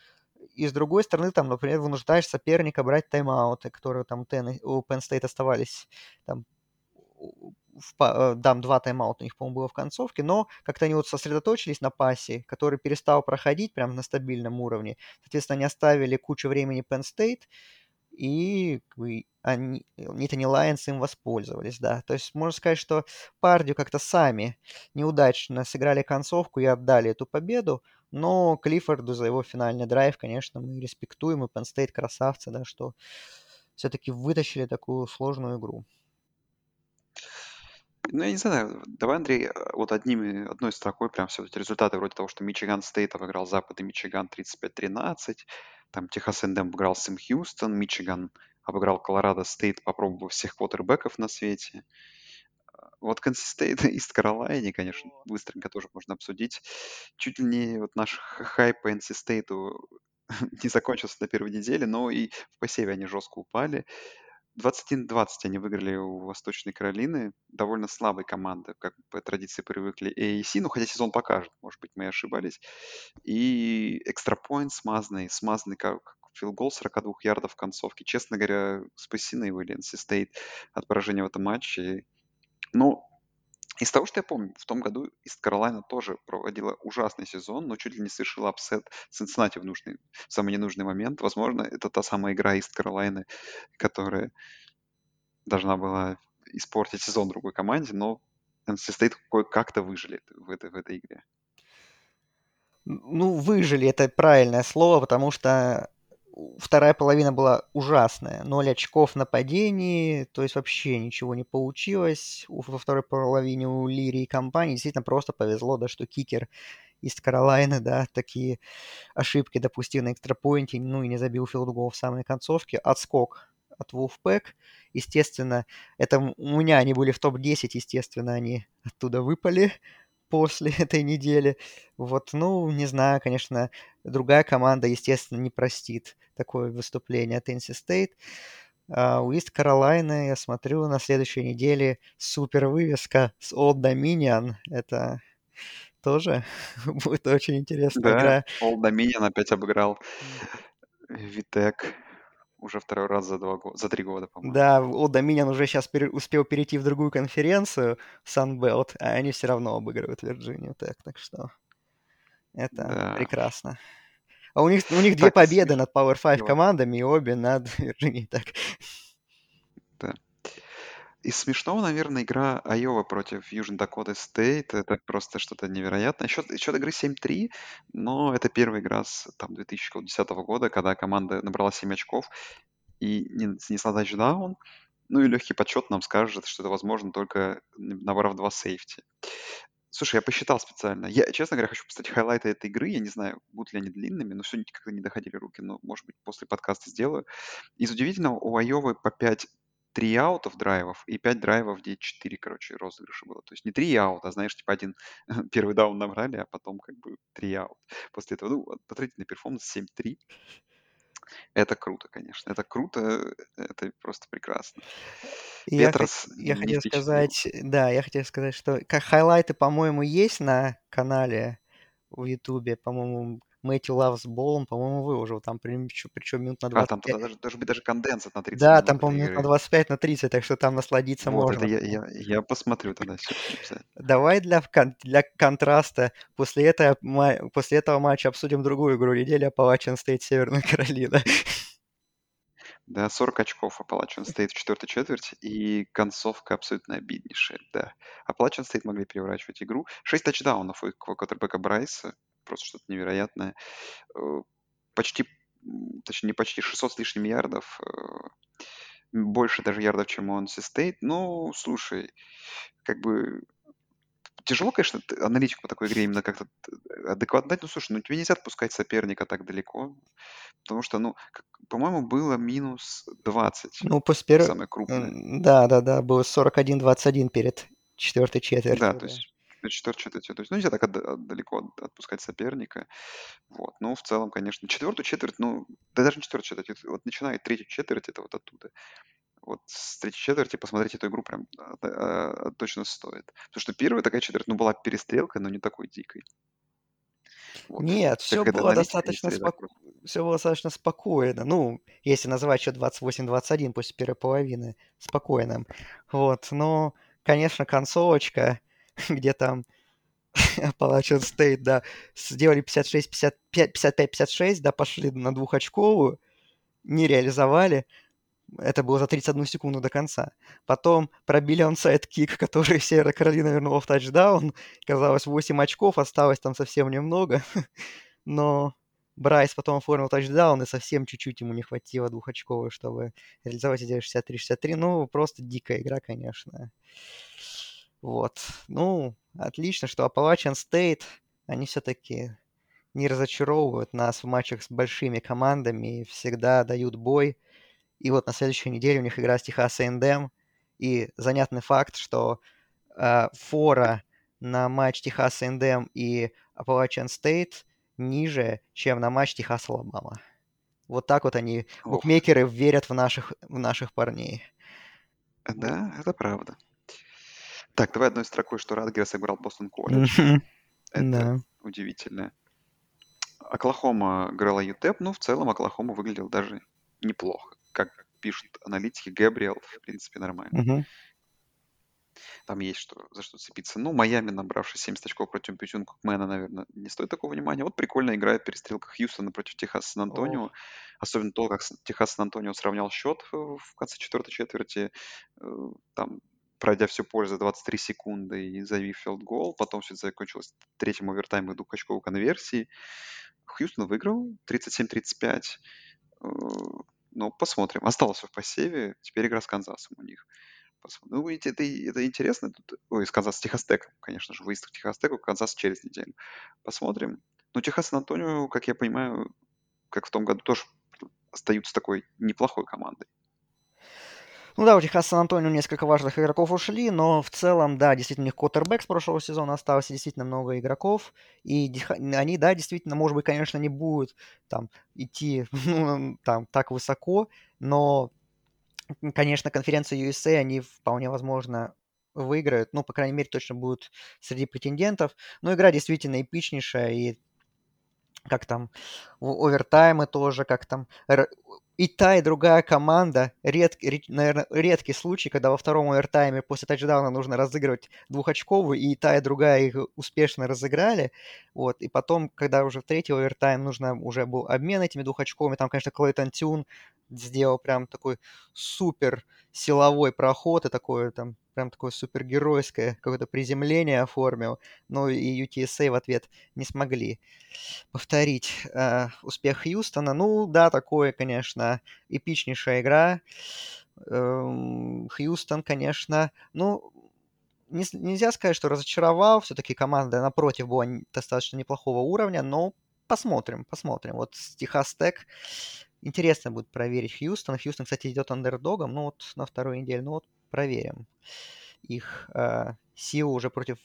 S2: и с другой стороны, там, например, вынуждаешь соперника брать тайм-ауты, которые там у Penn State оставались там в, э, дам два тайм-аута у них, по-моему, было в концовке, но как-то они вот сосредоточились на пасе, который перестал проходить прямо на стабильном уровне. Соответственно, они оставили кучу времени Penn State, и они, Нитани Лайонс им воспользовались, да. То есть можно сказать, что Пардию как-то сами неудачно сыграли концовку и отдали эту победу, но Клиффорду за его финальный драйв, конечно, мы респектуем, и Penn State красавцы, да, что все-таки вытащили такую сложную игру.
S1: Ну, я не знаю, давай, Андрей, вот одним, одной строкой прям все эти результаты вроде того, что Мичиган Стейт обыграл Западный Мичиган 35-13, там Texas A&M обыграл Сэм Хьюстон, Мичиган обыграл Колорадо Стейт, попробовав всех квотербеков на свете. Вот NC State и Ист Каролайне, конечно, быстренько тоже можно обсудить. Чуть ли не вот наш хайп по NC State у не закончился на первой неделе, но и в посеве они жестко упали. 21-20 они выиграли у Восточной Каролины. Довольно слабой команды, как по традиции привыкли AAC. Ну, хотя сезон покажет, может быть, мы ошибались. И extra point смазанный, смазанный как field goal 42 ярдов в концовке. Честно говоря, спасены были NC State от поражения в этом матче. Ну, Из того, что я помню, в том году Ист Каролайна тоже проводила ужасный сезон, но чуть ли не совершила upset Цинциннати в нужный, в самый ненужный момент. Возможно, это та самая игра Ист Каролайны, которая должна была испортить сезон другой команде, но NC State кое-как-то выжили в этой, в этой игре.
S2: Ну, выжили, это правильное слово, потому что вторая половина была ужасная. Ноль очков нападений, то есть вообще ничего не получилось. Во второй половине у Лири и компании действительно просто повезло, да, что кикер Ист Каролайны, да, такие ошибки допустил на extra point е, ну и не забил field goal в самой концовке. Отскок от Wolfpack. Естественно, это у меня они были в топ-10, естественно, они оттуда выпали после этой недели. Вот, ну, не знаю, конечно, другая команда, естественно, не простит такое выступление от NC State. А у Ист Каролайны, я смотрю, на следующей неделе супер вывеска с Old Dominion. Это тоже будет очень интересная
S1: да,
S2: игра.
S1: Old Dominion опять обыграл Витек уже второй раз за, два года, за три года, по-моему.
S2: Да, Old Dominion уже сейчас пере, успел перейти в другую конференцию, Sunbelt, а они все равно обыгрывают Вирджинию так, так что это да. прекрасно. А у них, у них две победы над Power 5 его. командами, и обе над Вирджинией, так.
S1: Да. Из смешного, наверное, игра Айова против Южной Дакоты Стейт. Это просто что-то невероятное. Счет, счет игры 7-3, но это первая игра с там, 2010 года, когда команда набрала 7 очков и не снесла тачдаун. Ну и легкий подсчет нам скажет, что это возможно только набрав два safety. Слушай, я посчитал специально. Я, честно говоря, хочу поставить хайлайты этой игры. Я не знаю, будут ли они длинными, но сегодня как-то не доходили руки. Но, может быть, после подкаста сделаю. Из удивительного, у Айовы по 5 3 аутов драйвов и 5 драйвов, где 4, короче, розыгрыша было. То есть не 3 аута, а знаешь, типа один первый даун набрали, а потом как бы 3 аут. После этого, ну, потрительный перформанс 7-3. Это круто, конечно. Это круто, это просто прекрасно.
S2: Я, Петрос я хотел сказать, да, я хотел сказать, что как хайлайты, по-моему, есть на канале в Ютубе, по-моему, Мэтью Лавс Болом, по-моему, выложил там, причем, минут на 25.
S1: А, там даже, даже, даже конденсат на 30
S2: Да,
S1: минут
S2: там, по-моему, минут на 25, на 30, так что там насладиться
S1: вот,
S2: можно.
S1: Это я, я, я посмотрю тогда.
S2: Давай для, для контраста после этого, после этого матча обсудим другую игру недели Appalachian State Северная Каролина.
S1: Да, 40 очков Appalachian State в четвертой четверти, и концовка абсолютно обиднейшая, да. Appalachian State могли переворачивать игру. 6 тачдаунов у квотербека Брайса, просто что-то невероятное. Э, почти, точнее не почти, 600 с лишним ярдов. Э, больше даже ярдов, чем NC State. Ну, слушай, как бы тяжело, конечно, аналитику по такой игре именно как-то адекватно дать. Ну, слушай, ну тебе нельзя отпускать соперника так далеко, потому что, ну, как, по-моему, было минус 20.
S2: Ну, после первого...
S1: Самое крупное.
S2: Да, да, да, было 41-21 перед четвертой четвертью.
S1: Да, то есть четвертую четверть. То есть, ну, нельзя так от, далеко отпускать соперника. Вот. Ну, в целом, конечно, четвертую четверть, ну, да даже не четвертую четверть, вот начиная третью четверть, это вот оттуда. Вот с третьей четверти посмотреть эту игру прям а, а, точно стоит. Потому что первая такая четверть, ну, была перестрелка, но не такой дикой.
S2: Вот. Нет, все было достаточно спокойно. Все было достаточно спокойно. Ну, если называть счет 28-21 после первой половины спокойным. Вот, но, конечно, концовочка, где там Appalachian State, да, сделали 56-55-56, да, пошли на двухочковую, не реализовали. Это было за 31 секунду до конца. Потом пробили онсайд кик, который Северная Каролина вернула в тачдаун. Казалось, 8 очков, осталось там совсем немного. Но Брайс потом оформил тачдаун, и совсем чуть-чуть ему не хватило двухочковой, чтобы реализовать идею 63-63. Ну, просто дикая игра, конечно. Вот. Ну, отлично, что Appalachian State, они все-таки не разочаровывают нас в матчах с большими командами и всегда дают бой. И вот на следующей неделе у них игра с Техас A&M. И занятный факт, что э, фора на матч Техас A&M и Appalachian State ниже, чем на матч Техас Алабама. Вот так вот они, букмекеры, верят в наших, в наших парней.
S1: Да, это правда. Так, давай одной строкой, что Радгер сыграл Бостон колледж. Это удивительно. Оклахома играла ЮТЭП, ну, в целом Оклахома выглядел даже неплохо. Как пишут аналитики, Габриэл, в принципе, нормально. Там есть что, за что цепиться. Ну, Майами, набравший 70 очков против Бьютюнкмена, наверное, не стоит такого внимания. Вот прикольно играет перестрелка Хьюстона против Техаса Сан-Антонио. Особенно то, как Техас Сан-Антонио сравнял счет в конце четвертой четверти. э, Там пройдя все поле за 23 секунды и забив field goal. Потом все это закончилось третьим овертаймом и двухочковой конверсией. Хьюстон выиграл 37-35. Э, Ну, посмотрим. Остался в посеве. Теперь игра с Канзасом у них. Ну, это, это интересно. Тут, ой, с Канзас Texas Tech ом, конечно же. Выезд к Texas Tech у, Канзас через неделю. Посмотрим. Но Техас Сан-Антонио, как я понимаю, как в том году, тоже остаются такой неплохой командой.
S2: Ну да, у Техаса Сан-Антонио несколько важных игроков ушли, но в целом, да, действительно, у них квотербек с прошлого сезона остался, действительно много игроков, и они, да, действительно, может быть, конечно, не будут там идти ну, там так высоко, но, конечно, конференцию USA они вполне возможно выиграют, ну, по крайней мере, точно будут среди претендентов. Но игра действительно эпичнейшая, и как там, овертаймы тоже, как там, и та, и другая команда, ред, наверное, редкий случай, когда во втором овертайме после тачдауна нужно разыгрывать двухочковую, и та, и другая их успешно разыграли, вот, и потом, когда уже в третий овертайм нужно уже был обмен этими двухочковыми, там, конечно, Клейтон Тюн сделал прям такой супер силовой проход и такое там прям такое супергеройское какое-то приземление оформил, но и UTSA в ответ не смогли повторить э, успех Хьюстона. Ну, да, такое, конечно, эпичнейшая игра. Эм, Хьюстон, конечно, ну, не, нельзя сказать, что разочаровал. Все-таки команда напротив была достаточно неплохого уровня, но посмотрим, посмотрим. Вот Техас Тек интересно будет проверить Хьюстон. Хьюстон, кстати, идет андердогом, ну вот на вторую неделю, ну вот проверим их э, силу уже против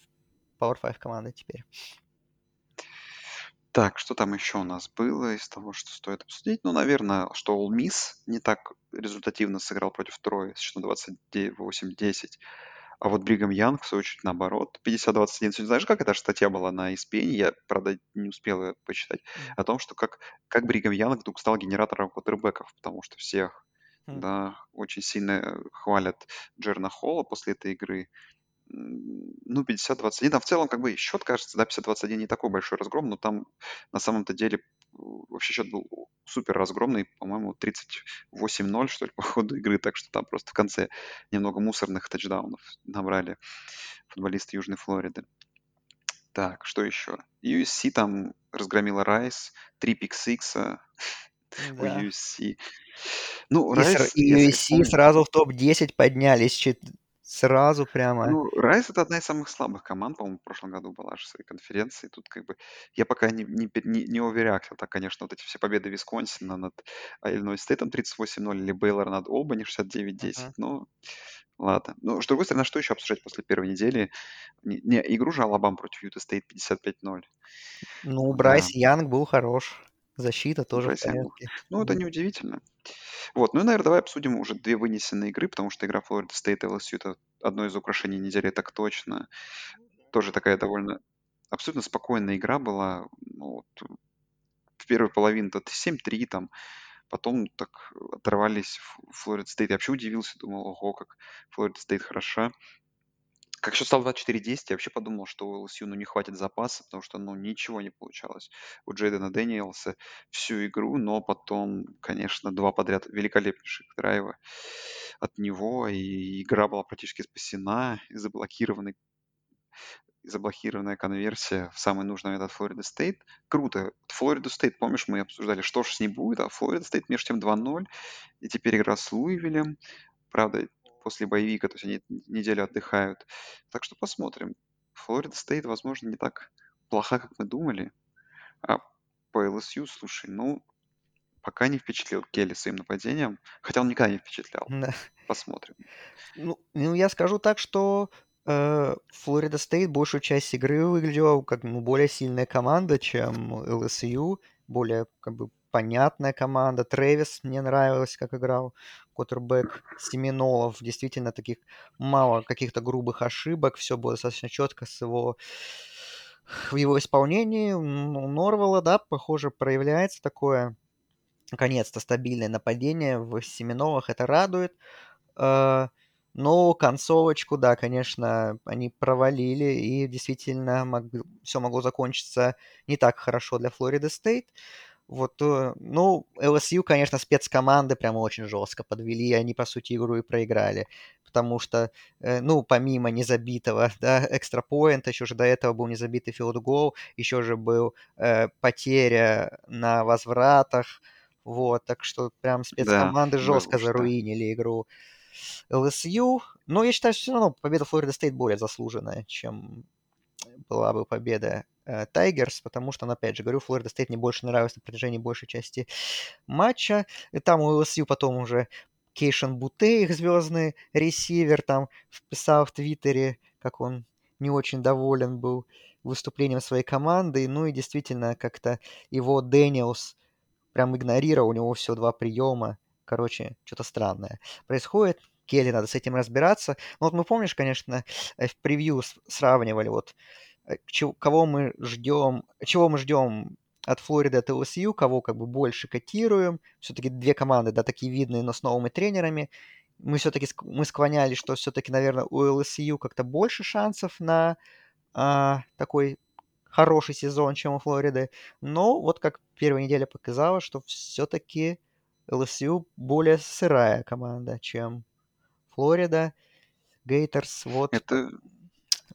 S2: Power 5 команды теперь.
S1: Так, что там еще у нас было из того, что стоит обсудить? Ну, наверное, что All Miss не так результативно сыграл против Трои с счетом 28-10. А вот Бригам Янг, в свою очередь, наоборот, 50-21. Сегодня знаешь, как эта статья была на ESPN? Я, правда, не успел ее почитать. О том, что как, как Бригам Янг вдруг стал генератором квотербеков, потому что всех,
S2: Хм.
S1: да, очень сильно хвалят Джерна Холла после этой игры. Ну, 50-21. А в целом, как бы, счет, кажется, да, 50-21 не такой большой разгром, но там на самом-то деле э, вообще счет был супер разгромный, по-моему, 38-0, что ли, по ходу игры, так что там просто в конце немного мусорных тачдаунов набрали футболисты Южной Флориды. Так, что еще? USC там разгромила Райс, три пик-сикса у
S2: Да.
S1: USC. Ну,
S2: И, сра-
S1: Райс,
S2: и
S1: если
S2: USC
S1: вспомнить,
S2: сразу в топ-10 поднялись, чет- сразу прямо.
S1: Ну, Райс это одна из самых слабых команд, по-моему, в прошлом году была же в своей конференции. Тут как бы я пока не, не, не, не уверяк. Так, конечно, вот эти все победы Висконсина над а, Иллинойс Стейтом 38-0 или Бейлор над Олбани 69-10.
S2: Мгм.
S1: Ну, ладно. Ну, с другой стороны, что еще обсуждать после первой недели? Не, не, игру же Алабамы против Юта Стейт 55-0.
S2: Ну,
S1: Да,
S2: Брайс Янг был хорош. Защита тоже в порядке.
S1: Ну, это
S2: Мгм.
S1: неудивительно. Вот, ну и, наверное, давай обсудим уже две вынесенные игры, потому что игра Флорида Стейт и LSU это одно из украшений недели, так точно. Тоже такая довольно абсолютно спокойная игра была. Ну, вот, в первой половине то 7-3 там, потом так оторвались Флорида Стейт. Я вообще удивился, думал, ого, как Флорида Стейт хороша. Как счет стал 24-10, я вообще подумал, что у LSU ну, не хватит запаса, потому что ну, ничего не получалось. У Джейдена Дэниелса всю игру, но потом, конечно, два подряд великолепнейших драйва от него, и игра была практически спасена, и заблокированный заблокированная конверсия в самый нужный момент от Флорида Стейт. Круто. Флорида Стейт, помнишь, мы обсуждали, что же с ней будет, а Флорида Стейт между тем 2-0, и теперь игра с Луивилем. Правда, после bye week а, то есть они неделю отдыхают. Так что посмотрим. Флорида Стейт, возможно, не так плоха, как мы думали. А по LSU, слушай, ну, пока не впечатлил Келли своим нападением, хотя он никогда не впечатлял.
S2: Да.
S1: Посмотрим.
S2: Ну, ну, я скажу так, что э, Флорида Стейт большую часть игры выглядела как ну, более сильная команда, чем LSU, более как бы понятная команда. Трэвис мне нравилось, как играл квотербек Семенолов. Действительно, таких мало каких-то грубых ошибок. Все было достаточно четко с его в его исполнении. Ну, Норвелла, да, похоже, проявляется такое наконец-то стабильное нападение в Семеновых. Это радует. Э, Но концовочку, да, конечно, они провалили, и действительно мог, все могло закончиться не так хорошо для Флориды Стейт. Вот, э, ну, LSU, конечно, спецкоманды прямо очень жестко подвели, они, по сути, игру и проиграли. Потому что, э, ну, помимо незабитого, да, экстрапоинта, еще же до этого был незабитый филд-гол, еще же был э, потеря на возвратах, вот, так что прям спецкоманды
S1: да,
S2: жестко
S1: было
S2: заруинили игру LSU. Но я считаю, что все равно победа Флорида Стейт более заслуженная, чем была бы победа Тайгерс, потому что, ну, опять же, говорю, Флорида Стейт мне больше нравилась на протяжении большей части матча. И там у LSU потом уже Кейшон Бутте, их звездный ресивер, там вписал в Твиттере, как он не очень доволен был выступлением своей команды. Ну и действительно, как-то его Дэниелс прям игнорировал, у него всего два приема. Короче, что-то странное происходит. Келли, надо с этим разбираться. Ну вот мы, помнишь, конечно, в превью сравнивали вот Э, кого мы ждем, чего мы ждем от Флориды, от ЛСЮ, кого как бы больше котируем. Все-таки две команды, да, такие видные, но с новыми тренерами. Мы все-таки мы склонялись, что все-таки, наверное, у ЛСЮ как-то больше шансов на а, такой хороший сезон, чем у Флориды. Но вот как первая неделя показала, что все-таки ЛСЮ более сырая команда, чем Флорида. Гейтерс, вот.
S1: Это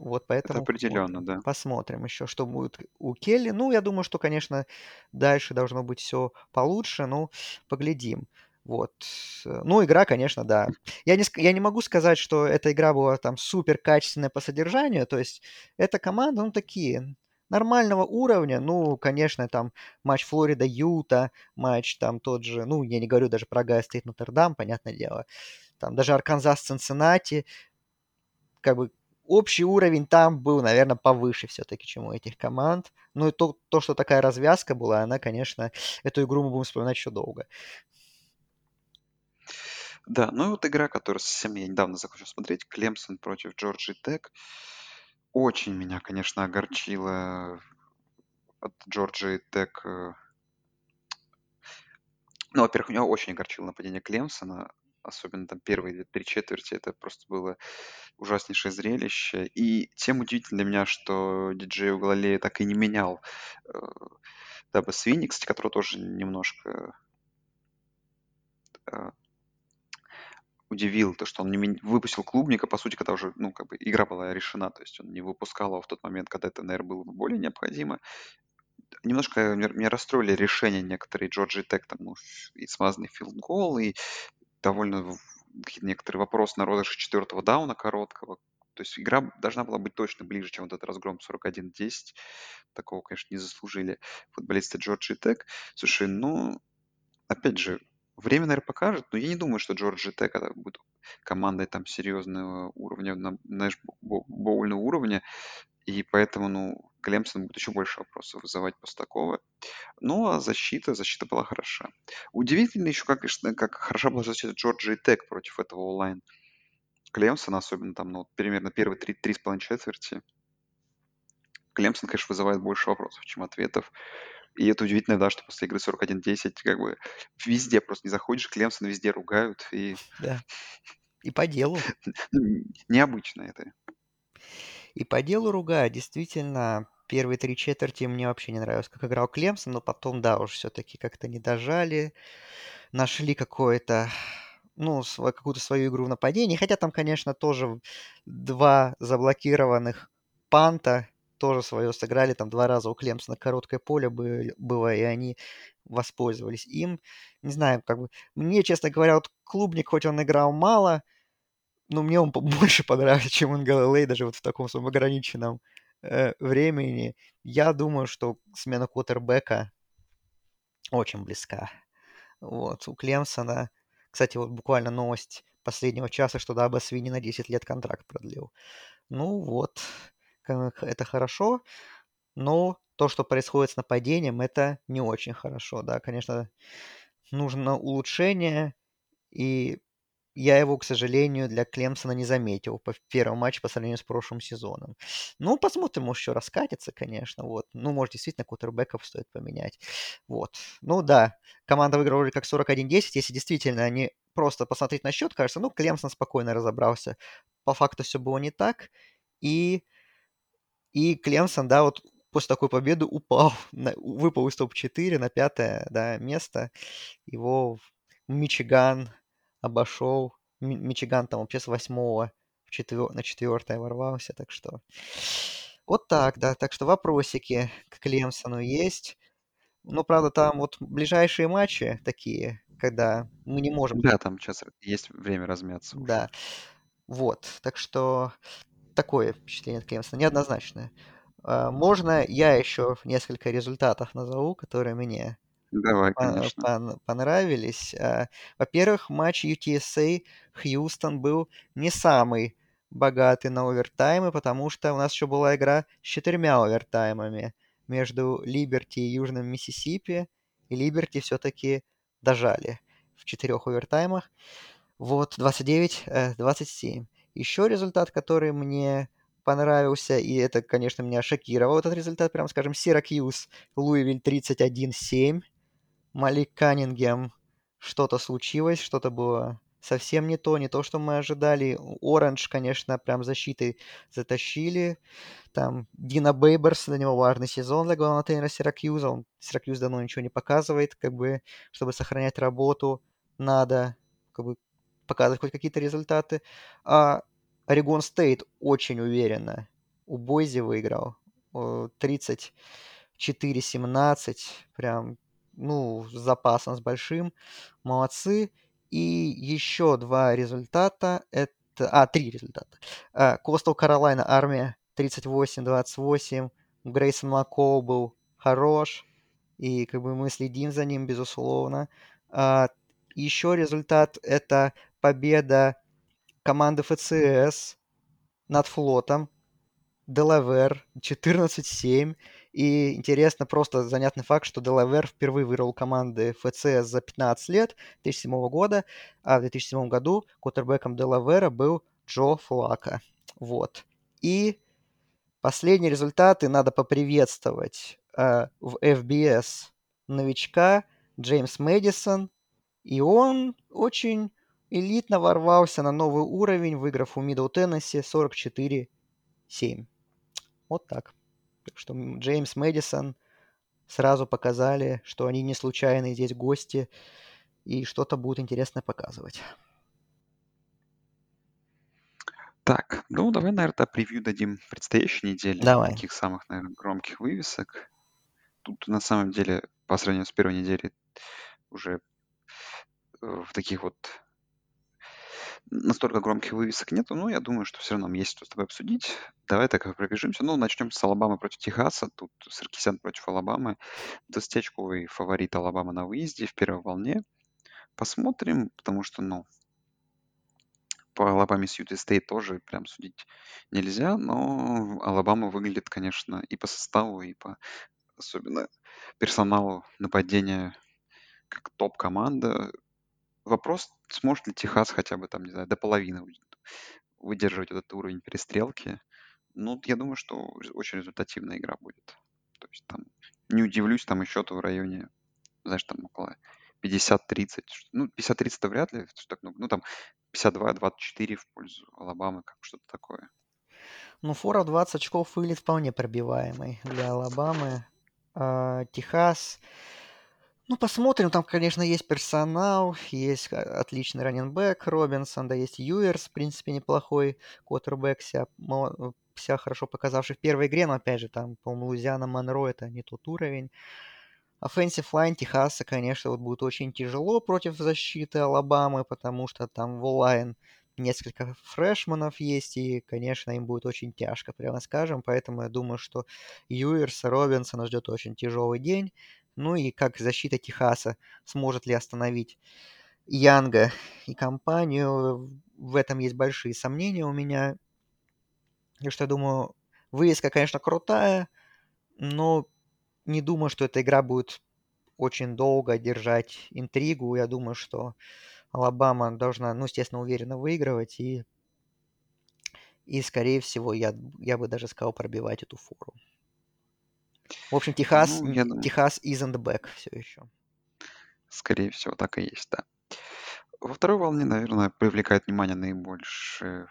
S2: вот поэтому
S1: Это определенно,
S2: вот,
S1: да.
S2: посмотрим еще, что будет у Келли. Ну, я думаю, что, конечно, дальше должно быть все получше, ну, поглядим. Вот. Ну, игра, конечно, да. Я не, я не могу сказать, что эта игра была там супер качественная по содержанию. То есть, эта команда, ну, такие нормального уровня. Ну, конечно, там матч Флорида-Юта, матч там тот же, ну, я не говорю даже про Огайо Стейт Нотр-Дам, понятное дело. Там даже Арканзас-Цинциннати, как бы общий уровень там был, наверное, повыше все-таки, чем у этих команд. Ну и то, то, что такая развязка была, она, конечно, эту игру мы будем вспоминать еще долго.
S1: Да, ну и вот игра, которую совсем я недавно закончил смотреть, Клемсон против Джорджия Тек. Очень меня, конечно, огорчило от Джорджи Тек. Э, ну, во-первых, меня очень огорчило нападение Клемсона особенно там первые три четверти, это просто было ужаснейшее зрелище. И тем удивительно для меня, что диджей Углалея так и не менял э, Даба Свинни, кстати, которого тоже немножко э, удивил, то, что он не выпустил Клубника, по сути, когда уже, ну, как бы игра была решена, то есть он не выпускал его в тот момент, когда это, наверное, было более необходимо. Немножко меня расстроили решения некоторые Джорджия Тек, там, ну, и смазанный field goal, и довольно некоторый вопрос на розыгрыш четвертого down а короткого. То есть игра должна была быть точно ближе, чем вот этот разгром 41-10. Такого, конечно, не заслужили футболисты Джорджия Тек. Слушай, ну, опять же, время, наверное, покажет, но я не думаю, что Джорджи Тек будет командой там серьезного уровня, на, знаешь, боульного уровня. И поэтому, ну, Клемсон будет еще больше вопросов вызывать после такого. Ну, а защита, защита была хороша. Удивительно еще, как, как хороша была защита Джорджи Тек против этого онлайн. Клемсона, особенно там, ну, примерно первые три, три с половиной четверти. Клемсон, конечно, вызывает больше вопросов, чем ответов. И это удивительно, да, что после игры 41-10 как бы везде просто не заходишь, Клемсон везде ругают. И...
S2: Да. И по делу.
S1: Необычно это.
S2: И по делу ругаю. Действительно, первые три четверти мне вообще не нравилось, как играл Клемсон, но потом, да, уж все-таки как-то не дожали, нашли какое-то ну, какую-то свою игру в нападении. Хотя там, конечно, тоже два заблокированных панта тоже свое сыграли. Там два раза у Клемсона короткое поле было, и они воспользовались им. Не знаю, как бы... Мне, честно говоря, вот клубник, хоть он играл мало, ну, мне он больше понравился, чем он Галилей, даже вот в таком своем ограниченном э, времени. Я думаю, что смена Квотербека очень близка. Вот, у Клемсона, кстати, вот буквально новость последнего часа, что Даба Свини на 10 лет контракт продлил. Ну вот, это хорошо, но то, что происходит с нападением, это не очень хорошо, да, конечно, нужно улучшение, и я его, к сожалению, для Клемсона не заметил по первому матчу по сравнению с прошлым сезоном. Ну, посмотрим, может, еще раскатится, конечно. Вот. Ну, может, действительно, кутербеков стоит поменять. Вот. Ну, да. команда выиграла вроде как 41-10, если действительно они просто посмотреть на счет, кажется, ну, Клемсон спокойно разобрался. По факту все было не так. И, и Клемсон, да, вот после такой победы упал, выпал из топ-4 на пятое да, место. Его Мичиган обошел. Мичиган там вообще с восьмого четвер... на четвертое ворвался, так что... Вот так, да. Так что вопросики к Клемсону есть. Ну, правда, там вот ближайшие матчи такие, когда мы не можем...
S1: Да, там сейчас есть время размяться.
S2: Да. Вот. Так что такое впечатление от Клемсона, неоднозначное. А, можно я еще несколько результатов назову, которые мне
S1: Давай, конечно.
S2: пон- понравились. А, Во-первых, матч UTSA Хьюстон был не самый богатый на овертаймы, потому что у нас еще была игра с четырьмя овертаймами между Либерти и Южным Миссисипи, и Либерти все-таки дожали в четырех овертаймах. Вот, 29-27. Еще результат, который мне понравился, и это, конечно, меня шокировал, этот результат, прям скажем, Сиракьюз, Луивиль 31-7, Малик Каннингем, что-то случилось, что-то было совсем не то, не то, что мы ожидали. Оранж, конечно, прям защитой затащили. Там Дина Бейберс, для него важный сезон для главного тренера Сиракьюза. Он Сиракьюз давно ничего не показывает, как бы, чтобы сохранять работу, надо как бы показывать хоть какие-то результаты. А Орегон Стейт очень уверенно у Бойзи выиграл. 34-17, прям, ну, с запасом, с большим. Молодцы. И еще два результата. Это... А, три результата. Костел Каролайна армия 38-28. Грейсон Маккоу был хорош. И как бы мы следим за ним, безусловно. А, еще результат это победа команды ФЦС над флотом. Делавер 14-7. И интересно, просто занятный факт, что Делавер впервые выиграл команды FBS за 15 лет, 2007 года, а в 2007 году квотербеком Делавера был Джо Флакко. Вот. И последние результаты надо поприветствовать э, в FBS новичка Джеймс Мэдисон. И он очень элитно ворвался на новый уровень, выиграв у Мидл Теннесси 44-7. Вот так. Так что Джеймс Мэдисон сразу показали, что они не случайные здесь гости и что-то будут интересно показывать.
S1: Так, ну давай, наверное, превью дадим предстоящей недели.
S2: Давай.
S1: Таких самых, наверное, громких вывесок. Тут на самом деле, по сравнению с первой неделей, уже э, в таких вот настолько громких вывесок нету, но я думаю, что все равно есть что с тобой обсудить. Давай так пробежимся. Ну, начнем с Алабамы против Техаса. Тут Саркисян против Алабамы. 20-очковый фаворит Алабама на выезде в первой волне. Посмотрим, потому что, ну, по Алабаме с Ютой Стейт тоже прям судить нельзя, но Алабама выглядит, конечно, и по составу, и по особенно персоналу нападения как топ-команда. Вопрос, сможет ли Техас хотя бы там, не знаю, до половины выдерживать этот уровень перестрелки. Ну, я думаю, что очень результативная игра будет. То есть там не удивлюсь, там еще то в районе, знаешь, там около 50-30. Ну, 50-30 это вряд ли, что так много. Ну, там 52-24 в пользу Алабамы, как что-то такое.
S2: Ну, фора 20 очков выглядит вполне пробиваемый для Алабамы. А, Техас... Ну, посмотрим. Там, конечно, есть персонал, есть отличный раненбэк Робинсон, да, есть Юерс, в принципе, неплохой квотербек, себя, себя хорошо показавший в первой игре, но, опять же, там, по-моему, Лузиана Монро это не тот уровень. Offensive line Техаса, конечно, вот будет очень тяжело против защиты Алабамы, потому что там в онлайн несколько фрешманов есть, и, конечно, им будет очень тяжко, прямо скажем. Поэтому я думаю, что Юерс Робинсона ждет очень тяжелый день. Ну и как защита Техаса сможет ли остановить Янга и компанию, в этом есть большие сомнения у меня. И что я думаю, вывеска, конечно, крутая, но не думаю, что эта игра будет очень долго держать интригу. Я думаю, что Алабама должна, ну, естественно, уверенно выигрывать и, и скорее всего, я, я бы даже сказал пробивать эту фору. В общем, Техас, ну, я. Техас is in the back все еще.
S1: Скорее всего, так и есть, да. Во второй волне, наверное, привлекает внимание наибольше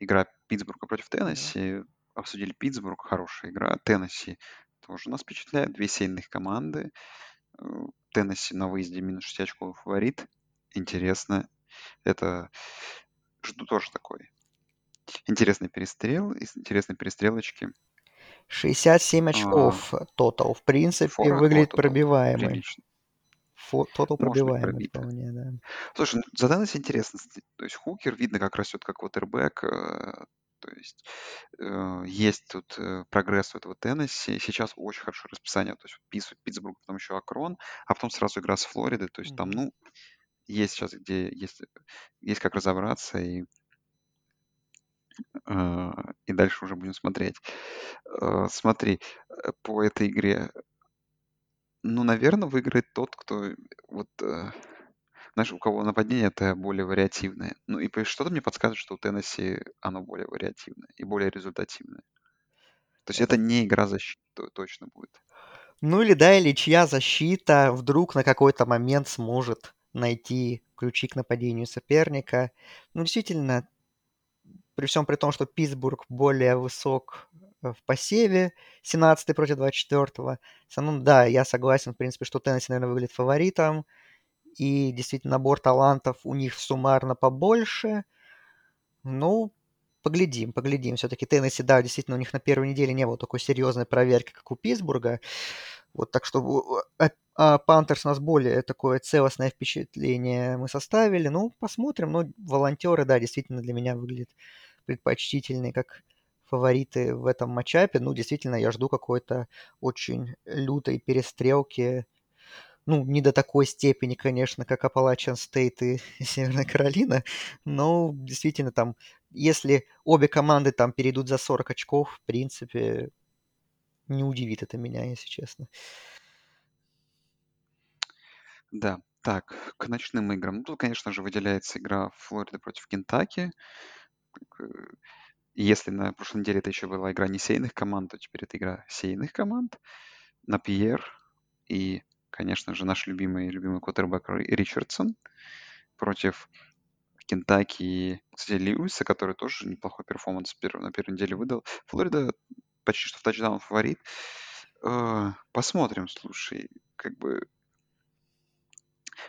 S1: игра Питтсбурга против
S2: Да.
S1: Теннесси. Обсудили Питтсбург, хорошая игра. Теннесси тоже нас впечатляет. Две сильных команды. Э, Теннесси на выезде минус 6 очков фаворит. Интересно. Это жду тоже такой интересный перестрел, из интересной перестрелочки.
S2: 67
S1: А,
S2: очков тотал. В принципе,
S1: фора
S2: выглядит
S1: тотал
S2: пробиваемый.
S1: прилично.
S2: Тотал пробиваемый вполне, да.
S1: Слушай, ну, за Теннесси интересно. То есть Хукер, видно, как растет как квотербек. э, То есть э, есть тут э, прогресс у этого Теннесси. Сейчас очень хорошее расписание. То есть Питтс- Питтсбург, потом еще Акрон, а потом сразу игра с Флоридой. То есть там,
S2: Мгм.
S1: ну, есть сейчас где есть, есть как разобраться и, э, и дальше уже будем смотреть. Э, Смотри, э, по этой игре, ну, наверное, выиграет тот, кто вот э, знаешь, у кого нападение это более вариативное. Ну и что-то мне подсказывает, что у Теннесси оно более вариативное и более результативное. То есть это не игра защиты точно будет.
S2: Ну или да, или чья защита вдруг на какой-то момент сможет найти ключи к нападению соперника. Ну, действительно, при всем при том, что Питтсбург более высок э, в посеве, 17 против 24 все равно, да, я согласен, в принципе, что Теннесси, наверное, выглядит фаворитом, и действительно набор талантов у них суммарно побольше. Ну, поглядим, поглядим. Все-таки Теннесси, да, действительно, у них на первой неделе не было такой серьезной проверки, как у Питтсбурга. Вот так что а, а Пантерс у нас более такое целостное впечатление мы составили. Ну, посмотрим. Ну, волонтеры, да, действительно для меня выглядят предпочтительные как фавориты в этом матчапе. Ну, действительно, я жду какой-то очень лютой перестрелки. Ну, не до такой степени, конечно, как Appalachian State и Северная Каролина, но действительно там, если обе команды там перейдут за 40 очков, в принципе, не удивит это меня, если честно.
S1: Да, так, к ночным играм. Ну, тут, конечно же, выделяется игра Флорида против Кентаки. Э, Если на прошлой неделе это еще была игра не сейных команд, то теперь это игра сейных команд. На Пьер и, конечно же, наш любимый, любимый квотербек Ри- Ричардсон против Кентаки и, кстати, Льюиса, который тоже неплохой перформанс пер- на первой неделе выдал. Флорида почти что в тачдаун фаворит. Э, Посмотрим, слушай, как бы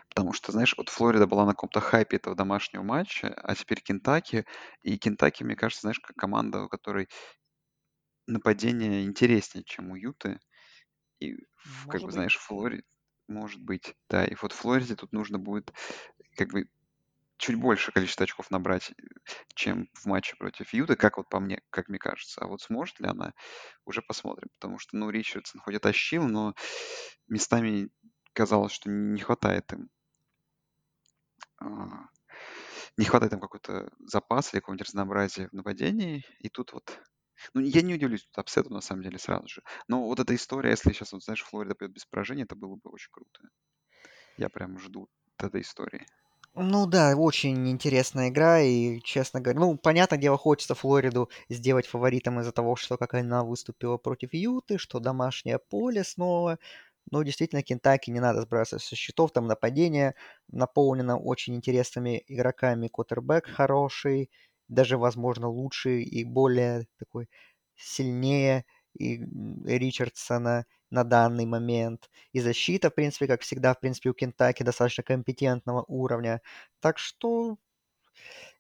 S1: Потому что, знаешь, вот Флорида была на каком-то хайпе этого домашнего матча, а теперь Кентаки. И Кентаки, мне кажется, знаешь, как команда, у которой нападение интереснее, чем у Юты. И, в- как
S2: Может
S1: бы,
S2: быть.
S1: знаешь, Флорида, может быть, да. И вот Флориде тут нужно будет, как бы, чуть больше количество очков набрать, чем в матче против Юты, как вот по мне, как мне кажется. А вот сможет ли она, уже посмотрим. Потому что, ну, Ричардсон хоть и тащил, но местами казалось, что не хватает им а, не хватает там какой-то запас или какого-нибудь разнообразия в нападении. И тут вот... Ну, я не удивлюсь тут апсету, на самом деле, сразу же. Но вот эта история, если сейчас, вот, знаешь, Флорида пойдет без поражения, это было бы очень круто. Я прям жду этой истории.
S2: Ну да, очень интересная игра, и, честно говоря, ну, понятное дело, хочется Флориду сделать фаворитом из-за того, что как она выступила против Юты, что домашнее поле снова. Но действительно, Кентаки не надо сбрасывать со счетов, там нападение наполнено очень интересными игроками, квотербек хороший, даже, возможно, лучший и более такой сильнее и Ричардсона на данный момент. И защита, в принципе, как всегда, в принципе, у Кентаки достаточно компетентного уровня. Так что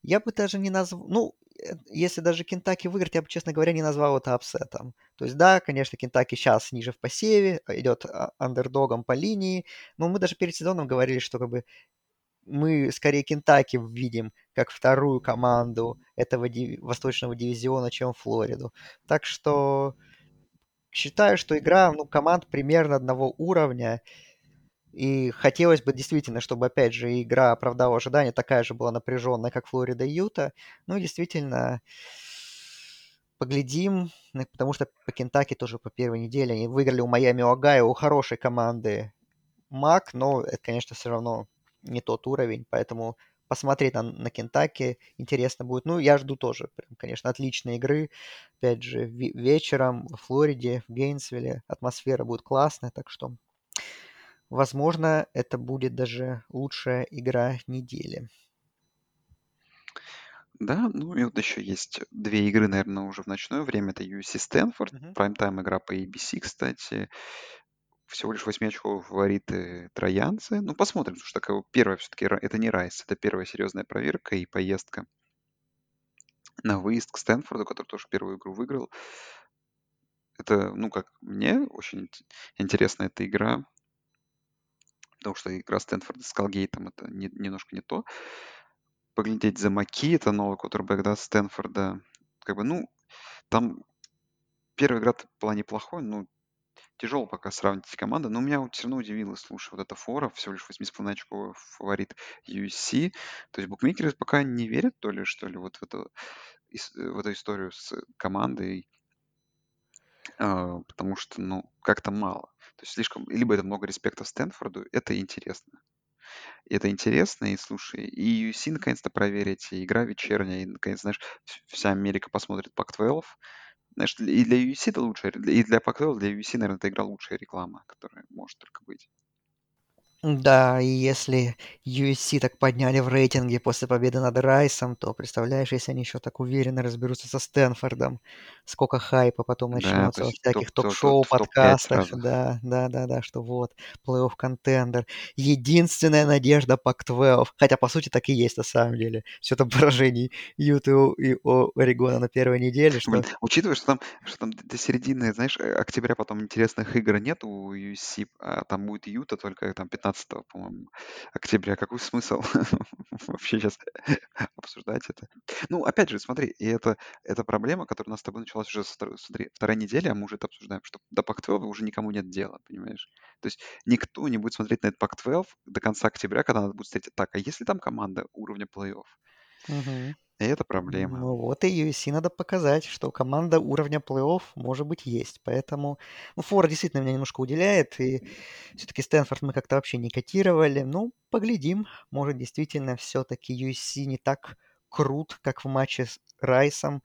S2: я бы даже не назвал... Ну, э, если даже Кентаки выиграет, я бы, честно говоря, не назвал это upset ом. То есть, да, конечно, Кентаки сейчас ниже в посеве, а, идет а, андердогом по линии, но мы даже перед сезоном говорили, что как бы мы скорее Кентаки видим как вторую команду этого диви- восточного дивизиона, чем Флориду. Так что считаю, что игра ну, команд примерно одного уровня, и хотелось бы действительно, чтобы, опять же, игра оправдала ожидания, такая же была напряженная, как Флорида и Юта. Ну, действительно, поглядим, ну, потому что по Кентаки тоже по первой неделе они выиграли у Майами Огайо, у хорошей команды Мак, но это, конечно, все равно не тот уровень, поэтому посмотреть на, на Кентаки интересно будет. Ну, я жду тоже, прям, конечно, отличной игры. Опять же, вечером в Флориде, в Гейнсвилле атмосфера будет классная, так что Возможно, это будет даже лучшая игра недели.
S1: Да, ну и вот еще есть две игры, наверное, уже в ночное время. Это UC Стэнфорд,
S2: Мгм.
S1: прайм-тайм игра по ABC, кстати. Всего лишь 8 очков фавориты троянцы. Ну, посмотрим, потому что такая первая все-таки, это не Райс, это первая серьезная проверка и поездка на выезд к Стэнфорду, который тоже первую игру выиграл. Это, ну, как мне, очень ин- интересна эта игра, потому что игра Стэнфорда с Калгейтом это не- немножко не то. Поглядеть за Маки, это новый кутербэк, да, Стэнфорда. Как бы, ну, там первая игра была неплохой, ну, тяжело пока сравнить эти команды, но меня все равно удивило, слушай, вот эта фора, всего лишь 8,5 очков фаворит USC. То есть букмекеры пока не верят, то ли, что ли, вот в эту, ис- в эту историю с командой, а, потому что, ну, как-то мало. То есть слишком, либо это много респекта Стэнфорду, это интересно. Это интересно, и слушай, и UFC наконец-то проверить, и игра вечерняя, и наконец, знаешь, вс- вся Америка посмотрит Пак-12. Знаешь, и для UFC это лучшая, и для Пак-12, для UFC, наверное, это игра лучшая реклама, которая может только быть.
S2: Да, и если USC так подняли в рейтинге после победы над Райсом, то представляешь, если они еще так уверенно разберутся со Стэнфордом, сколько хайпа потом
S1: Да,
S2: начнется во
S1: топ,
S2: всяких
S1: топ, топ-
S2: ток-шоу,
S1: в топ-5
S2: подкастах,
S1: сразу.
S2: да, да, да, да, что вот, плей-офф контендер, единственная надежда Пак-12, хотя по сути так и есть на самом деле, все это поражений Юты и Орегона на первой неделе,
S1: Блин,
S2: что
S1: учитывая, что там, что там до середины, знаешь, э, октября потом интересных игр нет у UFC, а там будет Юта только там 15, по-моему, октября. Какой смысл вообще сейчас обсуждать это? Ну, опять же, смотри, и это, это проблема, которая у нас с тобой началась уже со смотри, вторая неделя, а мы уже это обсуждаем, что до Пак-12 уже никому нет дела, понимаешь? То есть никто не будет смотреть на этот Пак-12 до конца октября, когда надо будет встретить, так, а если там команда уровня плей-офф?
S2: Мгм.
S1: И это проблема.
S2: Ну вот и UFC надо показать, что команда уровня плей-офф может быть есть. Поэтому, ну, Фора действительно меня немножко уделяет, и все-таки Стэнфорд мы как-то вообще не котировали. Ну, поглядим. Может, действительно, все-таки UFC не так крут, как в матче с Райсом.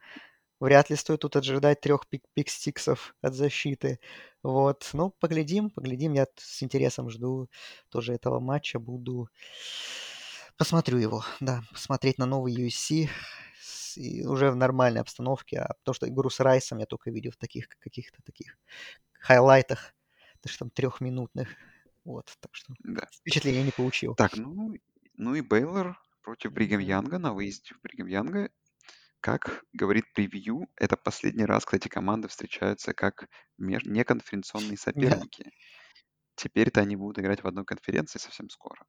S2: Вряд ли стоит тут ожидать трех пик пик-стиксов от защиты. Вот, ну, поглядим, поглядим. Я с интересом жду тоже этого матча. Буду Посмотрю его, да, посмотреть на новый UFC и уже в нормальной обстановке, а то, что игру с Райсом я только видел в таких каких-то таких хайлайтах, даже там трехминутных, вот, так что
S1: Да.
S2: впечатления не получил.
S1: Так, ну, ну и Бейлор против Бригам. Янга на выезде в Бригам Янга. Как говорит превью, это последний раз, когда эти команды встречаются как неконференционные
S2: Да.
S1: соперники. Теперь-то они будут играть в одной конференции совсем скоро.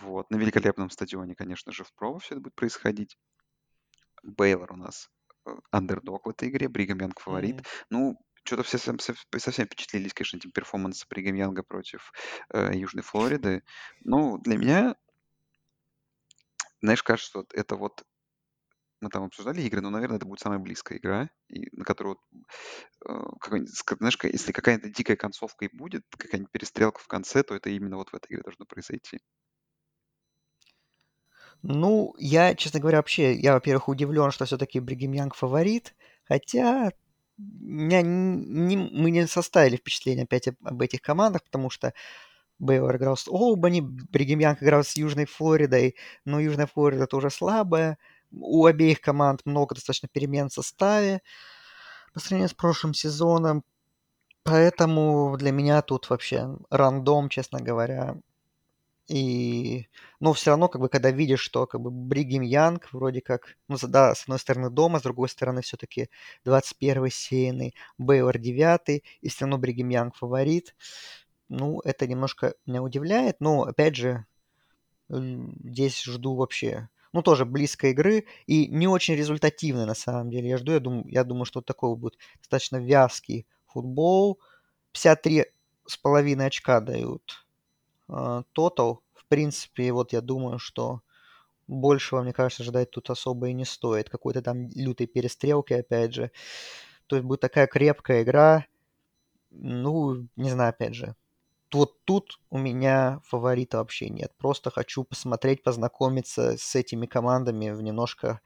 S1: Вот. На великолепном стадионе, конечно же, в Прово все это будет происходить. Бейлор у нас э, андердог в этой игре, Бригам Янг фаворит.
S2: Мгм.
S1: Ну, что-то все совсем, сов- совсем впечатлились, конечно, этим перформансом Бригам Янга против э, Южной Флориды. Ну, для меня, знаешь, кажется, что это вот мы там обсуждали игры, но, наверное, это будет самая близкая игра, и на которую, э, знаешь, если какая-то дикая концовка и будет, какая-нибудь перестрелка в конце, то это именно вот в этой игре должно произойти.
S2: Ну, я, честно говоря, вообще, я, во-первых, удивлен, что все-таки Бригем Янг фаворит, хотя меня не- мы не составили впечатление опять об, об этих командах, потому что Бейлор играл с Олбани, Бригем Янг играл с Южной Флоридой, но Южная Флорида тоже слабая. У обеих команд много достаточно перемен в составе по сравнению с прошлым сезоном. Поэтому для меня тут вообще рандом, честно говоря. И, но все равно, как бы, когда видишь, что как бы Бригем Янг вроде как, ну, да, с одной стороны дома, с другой стороны все-таки 21 сеянный, Бейлор 9, и все равно Бригем Янг фаворит, ну, это немножко меня удивляет, но, опять же, здесь жду вообще, ну, тоже близкой игры и не очень результативной на самом деле. Я жду, я думаю, я думаю, что такой будет достаточно вязкий футбол. 53 с половиной очка дают тотал. В принципе, вот я думаю, что большего, мне кажется, ждать тут особо и не стоит. Какой-то там лютой перестрелки, опять же. То есть будет такая крепкая игра. Ну, не знаю, опять же. Вот тут у меня фаворита вообще нет. Просто хочу посмотреть, познакомиться с этими командами в немножко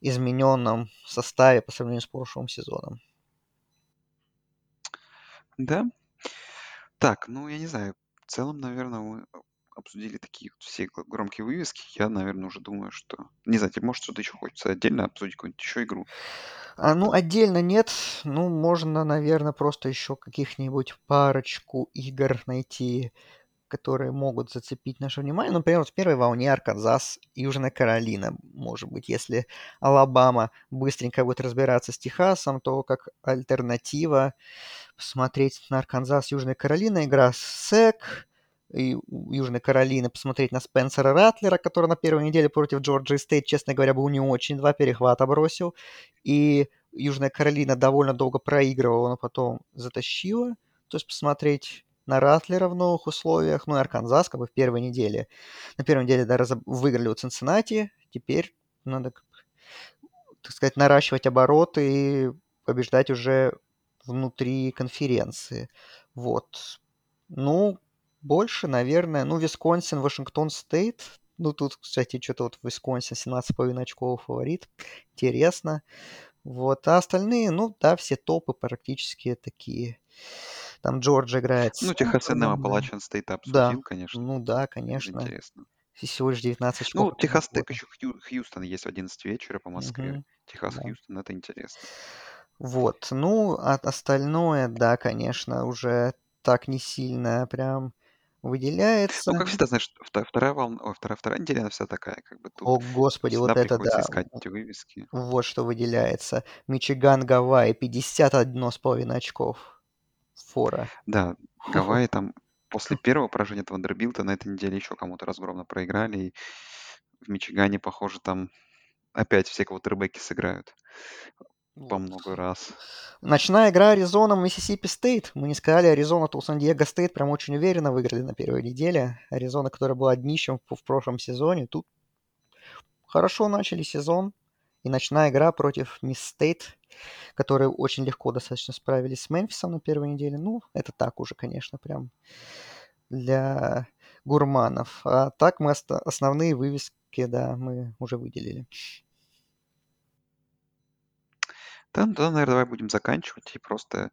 S2: измененном составе по сравнению с прошлым сезоном.
S1: Да. Так, ну, я не знаю. В целом, наверное, мы обсудили такие вот все громкие вывески. Я, наверное, уже думаю, что... Не знаю, тебе, может, что-то еще хочется отдельно обсудить, какую-нибудь еще игру?
S2: А, ну, отдельно нет. Ну, можно, наверное, просто еще каких-нибудь парочку игр найти, которые могут зацепить наше внимание. Например, вот в первой волне Арканзас, Южная Каролина, может быть. Если Алабама быстренько будет разбираться с Техасом, то как альтернатива посмотреть на Арканзас, Южная Каролина, игра СЭК, и Южной Каролины посмотреть на Спенсера Ратлера, который на первой неделе против Джорджии Стейт, честно говоря, был не очень, два перехвата бросил. И Южная Каролина довольно долго проигрывала, но потом затащила. То есть посмотреть на Ратлера в новых условиях, ну и Арканзас как бы в первой неделе. На первой неделе да, разоб- выиграли у Цинциннати, теперь надо, так сказать, наращивать обороты и побеждать уже внутри конференции. Вот. Ну, больше, наверное, ну, Висконсин, Вашингтон Стейт. Ну, тут, кстати, что-то вот Висконсин 17,5 очков фаворит. Интересно. Вот. А остальные, ну, да, все топы практически такие. Там Джордж играет
S1: Ну, Техас
S2: Сэмфордом, да.
S1: Appalachian State
S2: Да,
S1: обсудил, конечно.
S2: ну да, конечно.
S1: интересно.
S2: И Всего лишь 19 очков
S1: Ну, Техас Тек еще Хью- Хьюстон есть в 11 вечера по Москве.
S2: Мгм,
S1: Техас
S2: да.
S1: Хьюстон, это интересно.
S2: Вот, ну, а остальное, да, конечно, уже так не сильно прям
S1: Ну,
S2: выделяется.
S1: как всегда, знаешь, вто- вторая волна, вторая, вторая неделя, она вся такая, как бы тут
S2: О, господи, вот это да.
S1: искать эти вывески.
S2: Вот что выделяется. Мичиган, Гавайи, 51,5 очков. Фора.
S1: Да. Гавайи там после первого поражения от Вандербилта на этой неделе еще кому-то разгромно проиграли. И в Мичигане, похоже, там опять все квотербеки сыграют по много раз.
S2: Ночная игра Аризона, Миссисипи Стейт. Мы не сказали, Аризона, то Сан-Диего Стейт прям очень уверенно выиграли на первой неделе. Аризона, которая была днищем в прошлом сезоне, тут хорошо начали сезон. И ночная игра против Мисс Стейт, которые очень легко достаточно справились с Мемфисом на первой неделе. Ну, это так уже, конечно, прям для гурманов. А так мы основные вывески, да, мы уже выделили.
S1: Да, ну, наверное, давай будем заканчивать и просто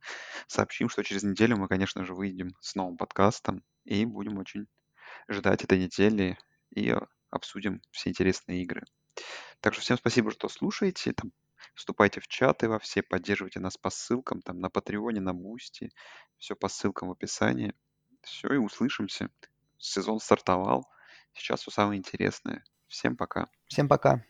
S1: сообщим, что через неделю мы, конечно же, выйдем с новым подкастом и будем очень ждать этой недели и обсудим все интересные игры. Так что всем спасибо, что слушаете. Там, вступайте в чаты во все, поддерживайте нас по ссылкам, там на Patreon е, на Бусти. Все по ссылкам в описании. Все, и услышимся. Сезон стартовал. Сейчас все самое интересное. Всем пока.
S2: Всем пока.